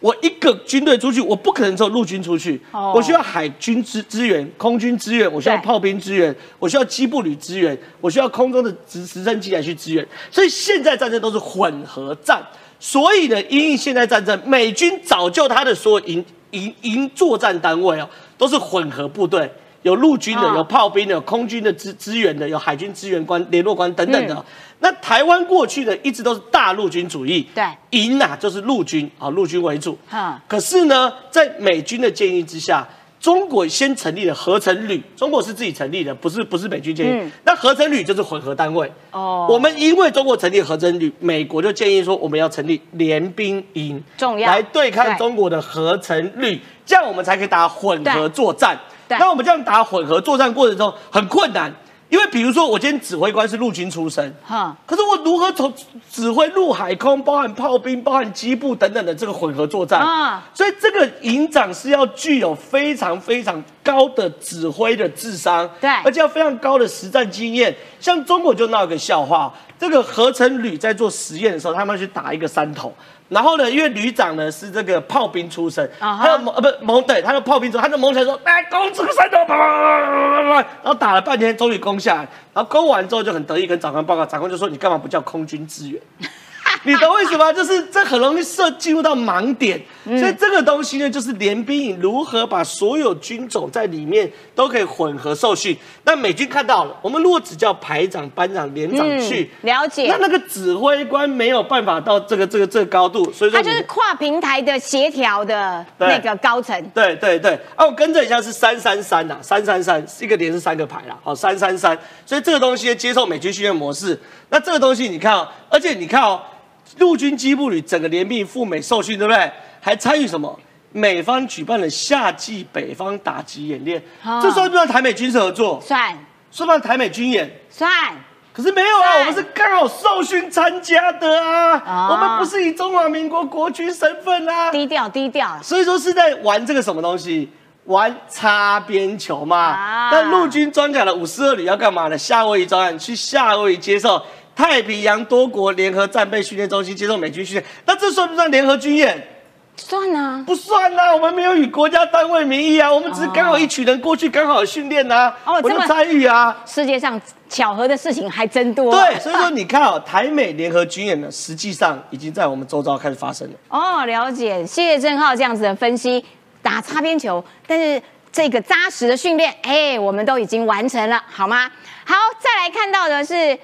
我一个军队出去，我不可能只有陆军出去，哦我需要海军支支援、空军支援，我需要炮兵支援，我需要机步旅支援，我需要空中的直直升机来去支援。所以现在战争都是混合战。所以呢，因应现在战争，美军早就他的所有营营营作战单位哦，都是混合部队，有陆军的，哦有炮兵的，有空军的支支援的，有海军支援官、联络官等等的。嗯那台湾过去的一直都是大陆军主义，对营啊就是陆军啊，陆军为主。嗯可是呢，在美军的建议之下，中国先成立了合成旅，中国是自己成立的，不是不是美军建议。嗯。那合成旅就是混合单位。哦。我们因为中国成立合成旅，美国就建议说我们要成立联兵营，重要。来对抗中国的合成旅，这样我们才可以打混合作战。对。那我们这样打混合作战过程中很困难，因为比如说我今天指挥官是陆军出身，哈，可是我如何从指挥陆海空，包含炮兵、包含机部等等的这个混合作战啊所以这个营长是要具有非常非常高的指挥的智商，对而且要非常高的实战经验。像中国就闹一个笑话，这个合成旅在做实验的时候，他们要去打一个山头。然后呢，因为旅长呢是这个炮兵出身，啊他的蒙呃不蒙对，他的炮兵出身，他就蒙起来说，来攻这个山头，啪啪啪啪啪啪，然后打了半天，终于攻下来。然后攻完之后就很得意，跟长官报告，长官就说你干嘛不叫空军支援？你懂为什么？就是这很容易涉进入到盲点，嗯所以这个东西呢，就是联兵营如何把所有军种在里面都可以混合受训。那美军看到了，我们如果只叫排长、班长、连长去，嗯了解那那个指挥官没有办法到这个这个这个高度，所以说你它就是跨平台的协调的那个高层。对对对，啊，我跟着一下是三三三呐，三三三，一个连是三个排啦，好，三三三，所以这个东西接受美军训练模式。那这个东西你看哦，而且你看哦，陆军机部旅整个联兵赴美受训，对不对？还参与什么？美方举办了夏季北方打击演练，啊这算不算台美军事合作？算算不算台美军演？算，可是没有啊，我们是刚好受训参加的啊，啊我们不是以中华民国国军身份啊。低调低调。所以说是在玩这个什么东西？玩擦边球嘛。啊那陆军装甲的五四二旅要干嘛呢？夏威夷专案去夏威夷接受太平洋多国联合战备训练中心接受美军训练，那这算不算联合军演？算啊，不算啊、我们没有以国家单位名义啊，我们只是刚好一群人过去刚好训练呐，我就哦这么参与啊。世界上巧合的事情还真多。对，所以说你看哦，台美联合军演呢，实际上已经在我们周遭开始发生了。哦，了解，谢谢郑浩这样子的分析，打擦边球，但是这个扎实的训练，哎，我们都已经完成了，好吗？好，再来看到的是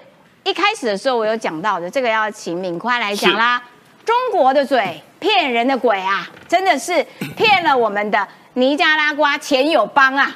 一开始的时候我有讲到的，这个要请敏宽来讲啦。中国的嘴骗人的鬼啊，真的是骗了我们的尼加拉瓜前友邦啊！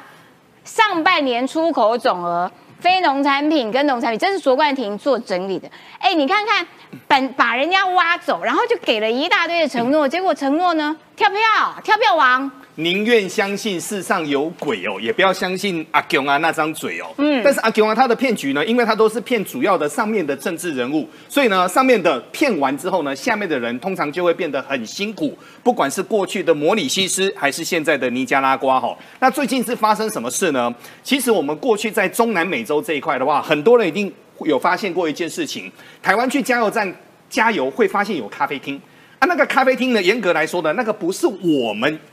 上半年出口总额，非农产品跟农产品，这是卓冠廷做整理的。哎，你看看，本把人家挖走，然后就给了一大堆的承诺，结果承诺呢，跳票，跳票王。宁愿相信世上有鬼哦，也不要相信阿强啊那张嘴哦。嗯，但是阿强啊他的骗局呢，因为他都是骗主要的上面的政治人物，所以呢，上面的骗完之后呢，下面的人通常就会变得很辛苦，不管是过去的摩里西斯，还是现在的尼加拉瓜哈。那最近是发生什么事呢？其实我们过去在中南美洲这一块的话，很多人一定有发现过一件事情，台湾去加油站加油会发现有咖啡厅啊，那个咖啡厅呢，严格来说呢，那个不是我们咖。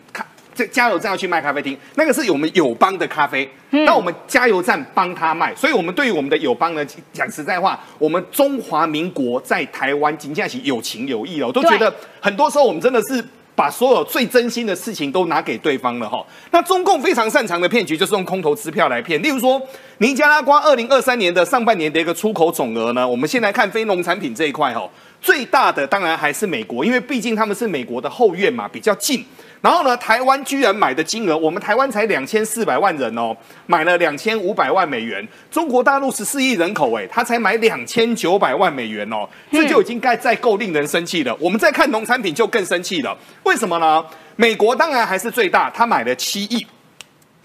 这加油站要去卖咖啡厅，那个是我们友邦的咖啡，那我们加油站帮他卖，所以我们对于我们的友邦呢，讲实在话，我们中华民国在台湾仅仅是有情有义哦，我都觉得很多时候我们真的是。把所有最真心的事情都拿给对方了哈。那中共非常擅长的骗局就是用空头支票来骗，例如说尼加拉瓜二零二三年的上半年的一个出口总额呢，我们先来看非农产品这一块哈，最大的当然还是美国，因为毕竟他们是美国的后院嘛，比较近。然后呢，台湾居然买的金额，我们台湾才两千四百万人哦，买了两千五百万美元。中国大陆十四亿人口，哎，他才买两千九百万美元哦，这就已经该再够令人生气了。我们再看农产品就更生气了，为什么呢？美国当然还是最大，他买了七亿，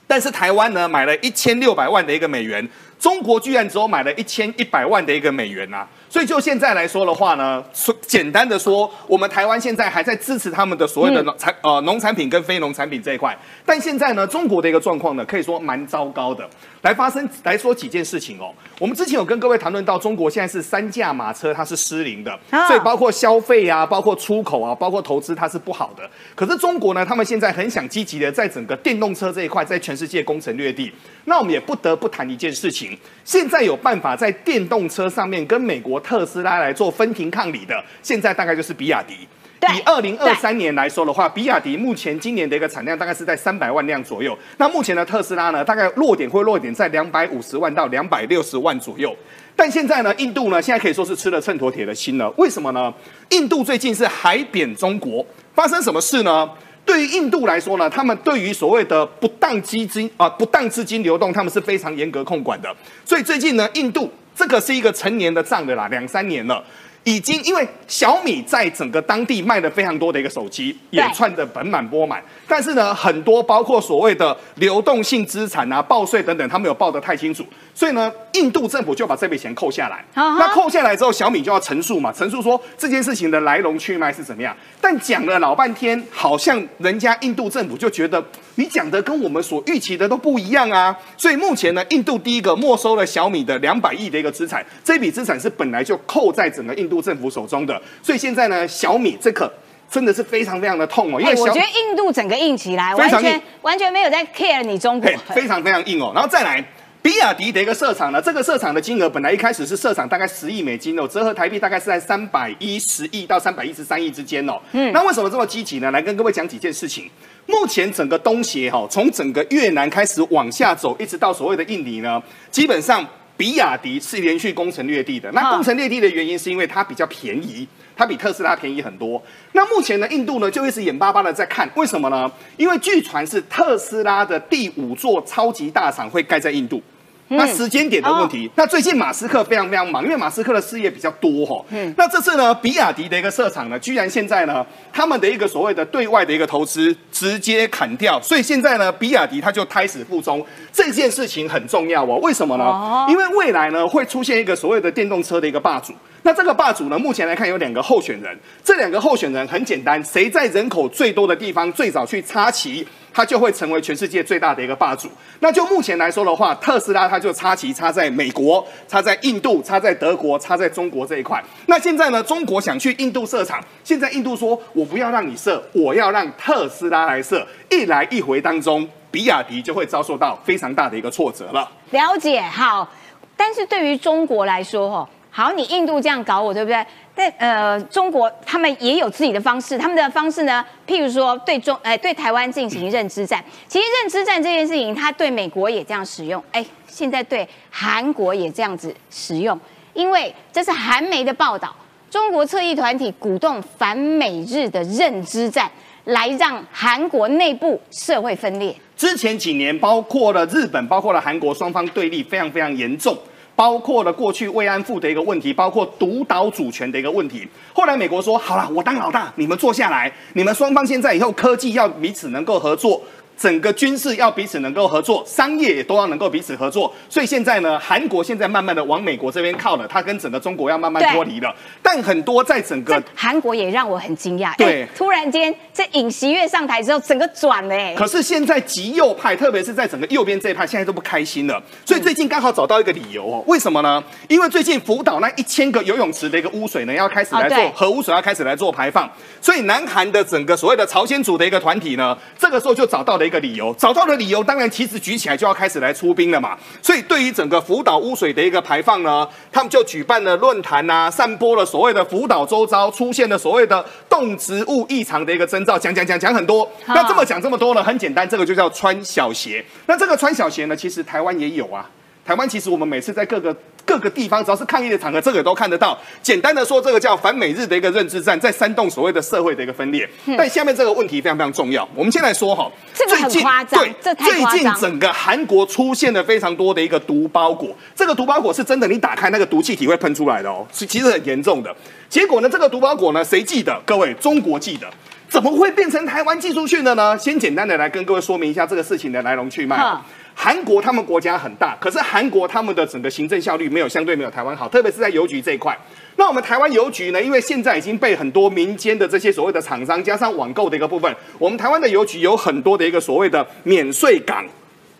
但是台湾呢，买了一千六百万的一个美元。中国居然只有买了一千一百万的一个美元啊！所以就现在来说的话呢，说简单的说，我们台湾现在还在支持他们的所谓的农产、呃农产品跟非农产品这一块，但现在呢，中国的一个状况呢，可以说蛮糟糕的。来发生来说几件事情哦，我们之前有跟各位谈论到，中国现在是三驾马车它是失灵的，啊所以包括消费啊，包括出口啊，包括投资它是不好的。可是中国呢，他们现在很想积极的在整个电动车这一块，在全世界攻城略地。那我们也不得不谈一件事情，现在有办法在电动车上面跟美国特斯拉来做分庭抗礼的，现在大概就是比亚迪。以二零二三年来说的话，比亚迪目前今年的一个产量大概是在三百万辆左右。那目前的特斯拉呢，大概落点会落点在两百五十万到两百六十万左右。但现在呢，印度呢，现在可以说是吃了秤砣铁的心了。为什么呢？印度最近是海扁中国，发生什么事呢？对于印度来说呢，他们对于所谓的不当基金啊、不当资金流动，他们是非常严格控管的。所以最近呢，印度这个是一个成年的账的啦，两三年了。已经因为小米在整个当地卖了非常多的一个手机，也对赚得盆满钵满。但是呢，很多包括所谓的流动性资产啊、报税等等，他没有报得太清楚，所以呢，印度政府就把这笔钱扣下来。啊哈那扣下来之后，小米就要陈述嘛，陈述说这件事情的来龙去脉是怎么样。但讲了老半天，好像人家印度政府就觉得你讲的跟我们所预期的都不一样啊。所以目前呢，印度第一个没收了小米的两百亿的一个资产，这笔资产是本来就扣在整个印度政府手中的。所以现在呢，小米这个真的是非常非常的痛哦，因哎、为小我觉得印度整个硬起来，完全完全没有在 care 你中国，非常非常硬哦。然后再来，比亚迪的一个设厂呢，这个设厂的金额本来一开始是设厂大概十亿美金哦，折合台币大概是在三百一十亿到三百一十三亿之间哦。嗯，那为什么这么积极呢？来跟各位讲几件事情。目前整个东协哈、从整个越南开始往下走，一直到所谓的印尼呢，基本上比亚迪是连续攻城略地的。那啊攻城略地的原因是因为它比较便宜。它比特斯拉便宜很多。那目前呢，印度呢就一直眼巴巴的在看，为什么呢？因为据传是特斯拉的第五座超级大厂会盖在印度。那时间点的问题，那最近马斯克非常非常忙，因为马斯克的事业比较多哈。嗯，那这次呢，比亚迪的一个设厂呢，居然现在呢，他们的一个所谓的对外的一个投资直接砍掉，所以现在呢，比亚迪它就胎死腹中。这件事情很重要哦，为什么呢？哦因为未来呢会出现一个所谓的电动车的一个霸主。那这个霸主呢，目前来看有两个候选人，这两个候选人很简单，谁在人口最多的地方最早去插旗，他就会成为全世界最大的一个霸主。那就目前来说的话，特斯拉它就插旗插在美国、插在印度、插在德国、插在中国这一块。那现在呢，中国想去印度设厂，现在印度说我不要让你设，我要让特斯拉来设，一来一回当中，比亚迪就会遭受到非常大的一个挫折了。了解好，但是对于中国来说，哈，好，你印度这样搞我，对不对？但呃，中国他们也有自己的方式，他们的方式呢，譬如说对中，哎、对台湾进行认知战。其实认知战这件事情，它对美国也这样使用，哎、现在对韩国也这样子使用，因为这是韩媒的报道，中国侧翼团体鼓动反美日的认知战，来让韩国内部社会分裂。之前几年，包括了日本，包括了韩国，双方对立非常非常严重。包括了过去慰安妇的一个问题，包括独岛主权的一个问题。后来美国说好了，我当老大，你们坐下来，你们双方现在以后科技要彼此能够合作。整个军事要彼此能够合作，商业也都要能够彼此合作。所以现在呢，韩国现在慢慢的往美国这边靠了，它跟整个中国要慢慢脱离了。但很多在整个韩国也让我很惊讶，对哎突然间这尹锡悦上台之后，整个转了，哎，可是现在极右派，特别是在整个右边这一派，现在都不开心了。所以最近刚好找到一个理由哦，为什么呢？因为最近福岛那一千个游泳池的一个污水呢，要开始来做、哦核污水，要开始来做排放。所以南韩的整个所谓的朝鲜族的一个团体呢，这个时候就找到了一个理由，找到的理由当然旗子举起来就要开始来出兵了嘛。所以对于整个福岛污水的一个排放呢，他们就举办了论坛啊，散播了所谓的福岛周遭出现了所谓的动植物异常的一个征兆，讲讲讲讲很多。那这么讲这么多呢，很简单，这个就叫穿小鞋。那这个穿小鞋呢，其实台湾也有啊。台湾其实我们每次在各个各个地方，只要是抗议的场合，这个都看得到。简单的说，这个叫反美日的一个认知战，在煽动所谓的社会的一个分裂。但下面这个问题非常非常重要，我们先来说哈，这个很最近夸张对，最近整个韩国出现了非常多的一个毒包裹，这个毒包裹是真的，你打开那个毒气体会喷出来的哦，是其实很严重的。结果呢，这个毒包裹呢，谁寄的？各位，中国寄的。怎么会变成台湾寄出去的呢？先简单的来跟各位说明一下这个事情的来龙去脉好。韩国他们国家很大，可是韩国他们的整个行政效率没有相对没有台湾好，特别是在邮局这一块。那我们台湾邮局呢，因为现在已经被很多民间的这些所谓的厂商加上网购的一个部分，我们台湾的邮局有很多的一个所谓的免税港、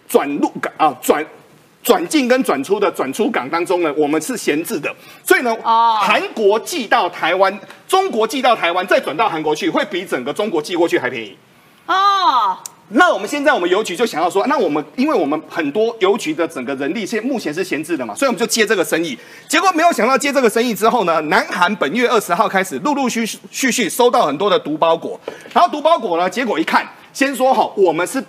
转入港啊转。转进跟转出的转出港当中呢，我们是闲置的，所以呢，哦韩国寄到台湾，中国寄到台湾，再转到韩国去，会比整个中国寄过去还便宜。哦，那我们现在我们邮局就想要说，那我们因为我们很多邮局的整个人力现目前是闲置的嘛，所以我们就接这个生意。结果没有想到接这个生意之后呢，南韩本月二十号开始陆陆续续续收到很多的毒包裹，然后毒包裹呢，结果一看，先说好，我们是。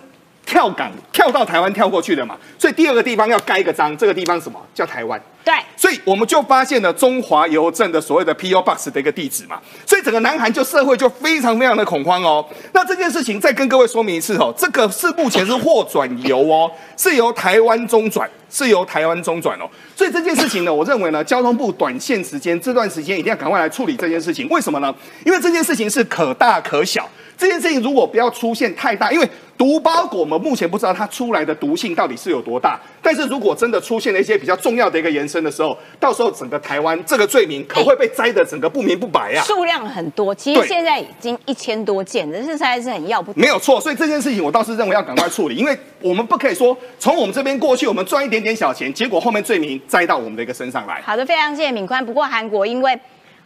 跳港跳到台湾跳过去的嘛，所以第二个地方要盖一个章，这个地方什么叫台湾？对，所以我们就发现了中华邮政的所谓的 PO Box 的一个地址嘛，所以整个南韩就社会就非常非常的恐慌哦。那这件事情再跟各位说明一次哦，这个是目前是货转邮哦，是由台湾中转，是由台湾中转哦。所以这件事情呢，我认为呢，交通部短线时间这段时间一定要赶快来处理这件事情。为什么呢？因为这件事情是可大可小。这件事情如果不要出现太大，因为毒包裹我们目前不知道它出来的毒性到底是有多大，但是如果真的出现了一些比较重要的一个延伸的时候，到时候整个台湾这个罪名可会被摘得整个不明不白啊。数量很多，其实现在已经一千多件，这是实在是很要不得。没有错，所以这件事情我倒是认为要赶快处理，因为我们不可以说从我们这边过去，我们赚一点点小钱，结果后面罪名栽到我们的一个身上来。好的，非常谢谢敏宽。不过韩国因为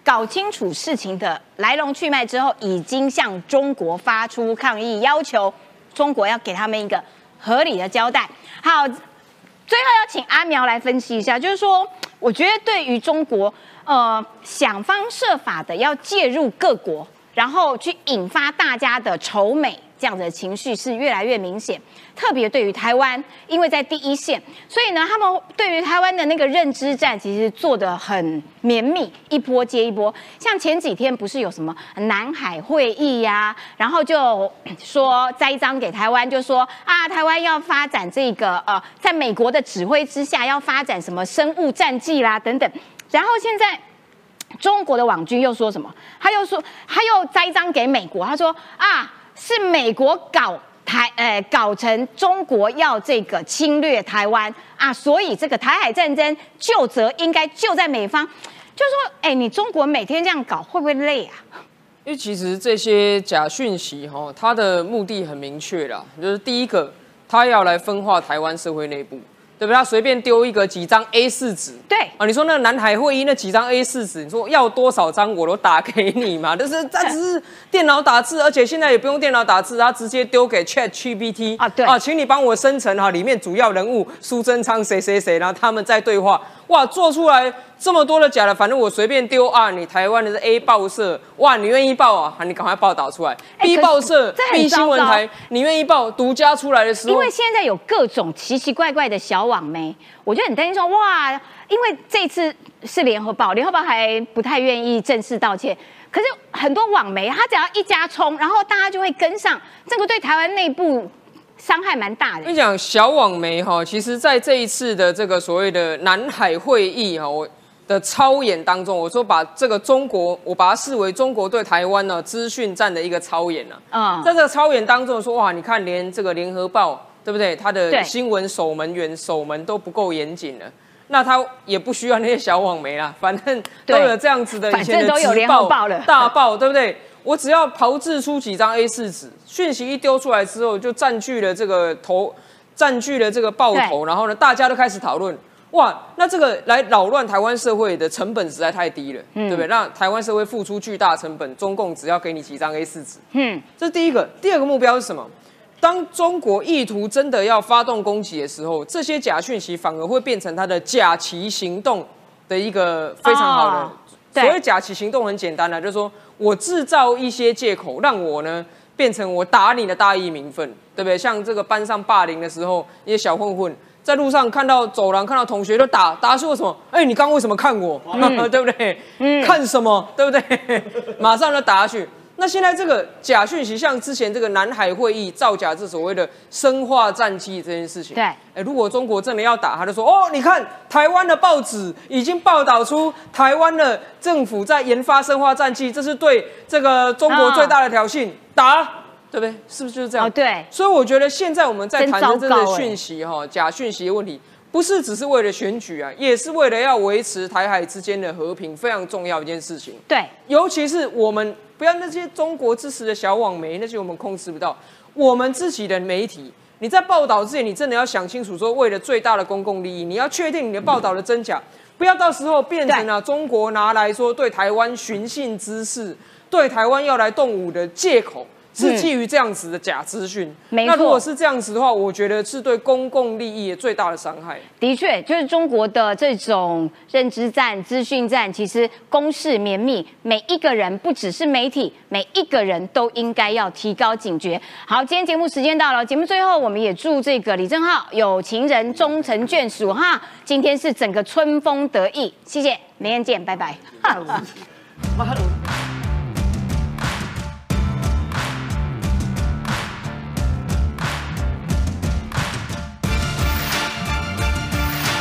搞清楚事情的来龙去脉之后，已经向中国发出抗议，要求中国要给他们一个合理的交代。好，最后要请阿苗来分析一下，就是说，我觉得对于中国，呃，想方设法的要介入各国，然后去引发大家的仇美这样的情绪是越来越明显。特别对于台湾，因为在第一线，所以呢，他们对于台湾的那个认知战其实做得很绵密，一波接一波。像前几天不是有什么南海会议呀、然后就说栽赃给台湾，就说啊，台湾要发展这个呃，在美国的指挥之下要发展什么生物战剂啦等等。然后现在中国的网军又说什么？他又说，他又栽赃给美国，他说啊，是美国搞台，呃，搞成中国要这个侵略台湾啊，所以这个台海战争就责应该就在美方。就说，哎，你中国每天这样搞，会不会累啊？因为其实这些假讯息哈，它的目的很明确啦，就是第一个，它要来分化台湾社会内部。对不对？他随便丢一个几张 A 四纸，对啊，你说那个南海会议那几张 A 四纸，你说要多少张我都打给你嘛？但是他只是电脑打字，而且现在也不用电脑打字，他直接丢给 Chat GPT 啊，对啊，请你帮我生成哈，里面主要人物苏贞昌谁谁谁，然后他们在对话，哇，做出来。这么多的假的，反正我随便丢啊！你台湾的是 A 报社，哇，你愿意报啊？你赶快报道出来。B 报社、B 新闻台，你愿意报？独家出来的时候，因为现在有各种奇奇怪怪的小网媒，我就很担心说，哇，因为这次是联合报，联合报还不太愿意正式道歉，可是很多网媒，他只要一加冲，然后大家就会跟上，这个对台湾内部。伤害蛮大的。我跟你讲，小网媒哈，其实在这一次的这个所谓的南海会议哈，我。的操演当中，我说把这个中国，我把它视为中国对台湾呢资讯战的一个操演呢。啊，在这个操演当中说，哇，你看连这个联合报对不对？它的新闻守门员守门都不够严谨了，那他也不需要那些小网媒啦，反正都有这样子的以前的直报了大报，对不对？我只要炮制出几张 A 四纸，讯息一丢出来之后，就占据了这个头，占据了这个报头，然后呢，大家都开始讨论。哇，那这个来扰乱台湾社会的成本实在太低了，对不对？让台湾社会付出巨大成本，中共只要给你几张 A 四纸，嗯，这是第一个。第二个目标是什么？当中国意图真的要发动攻击的时候，这些假讯息反而会变成他的假旗行动的一个非常好的。所谓假旗行动很简单了，就是说我制造一些借口，让我呢变成我打你的大义名分，对不对？像这个班上霸凌的时候，一些小混混。在路上看到走廊看到同学就打打出什么？哎，你刚刚为什么看我？对不对？看什么？对不对？马上就打下去。那现在这个假讯息，像之前这个南海会议造假，这所谓的生化战机这件事情。对。哎，如果中国真的要打，他就说：哦，你看台湾的报纸已经报道出台湾的政府在研发生化战机，这是对这个中国最大的挑衅。打。对不对？是不是就是这样？对。所以我觉得现在我们在谈的这个讯息哈，假讯息的问题，不是只是为了选举啊，也是为了要维持台海之间的和平，非常重要一件事情。对。尤其是我们不要那些中国支持的小网媒，那些我们控制不到。我们自己的媒体，你在报道之前，你真的要想清楚，说为了最大的公共利益，你要确定你的报道的真假，不要到时候变成了中国拿来说对台湾寻衅滋事，对台湾要来动武的借口。是基于这样子的假资讯，那如果是这样子的话，我觉得是对公共利益最大的伤害。的确，就是中国的这种认知战、资讯战，其实攻势绵密，每一个人不只是媒体，每一个人都应该要提高警觉。好，今天节目时间到了，节目最后我们也祝这个李正浩有情人终成眷属哈。今天是整个春风得意，谢谢，明天见，拜拜。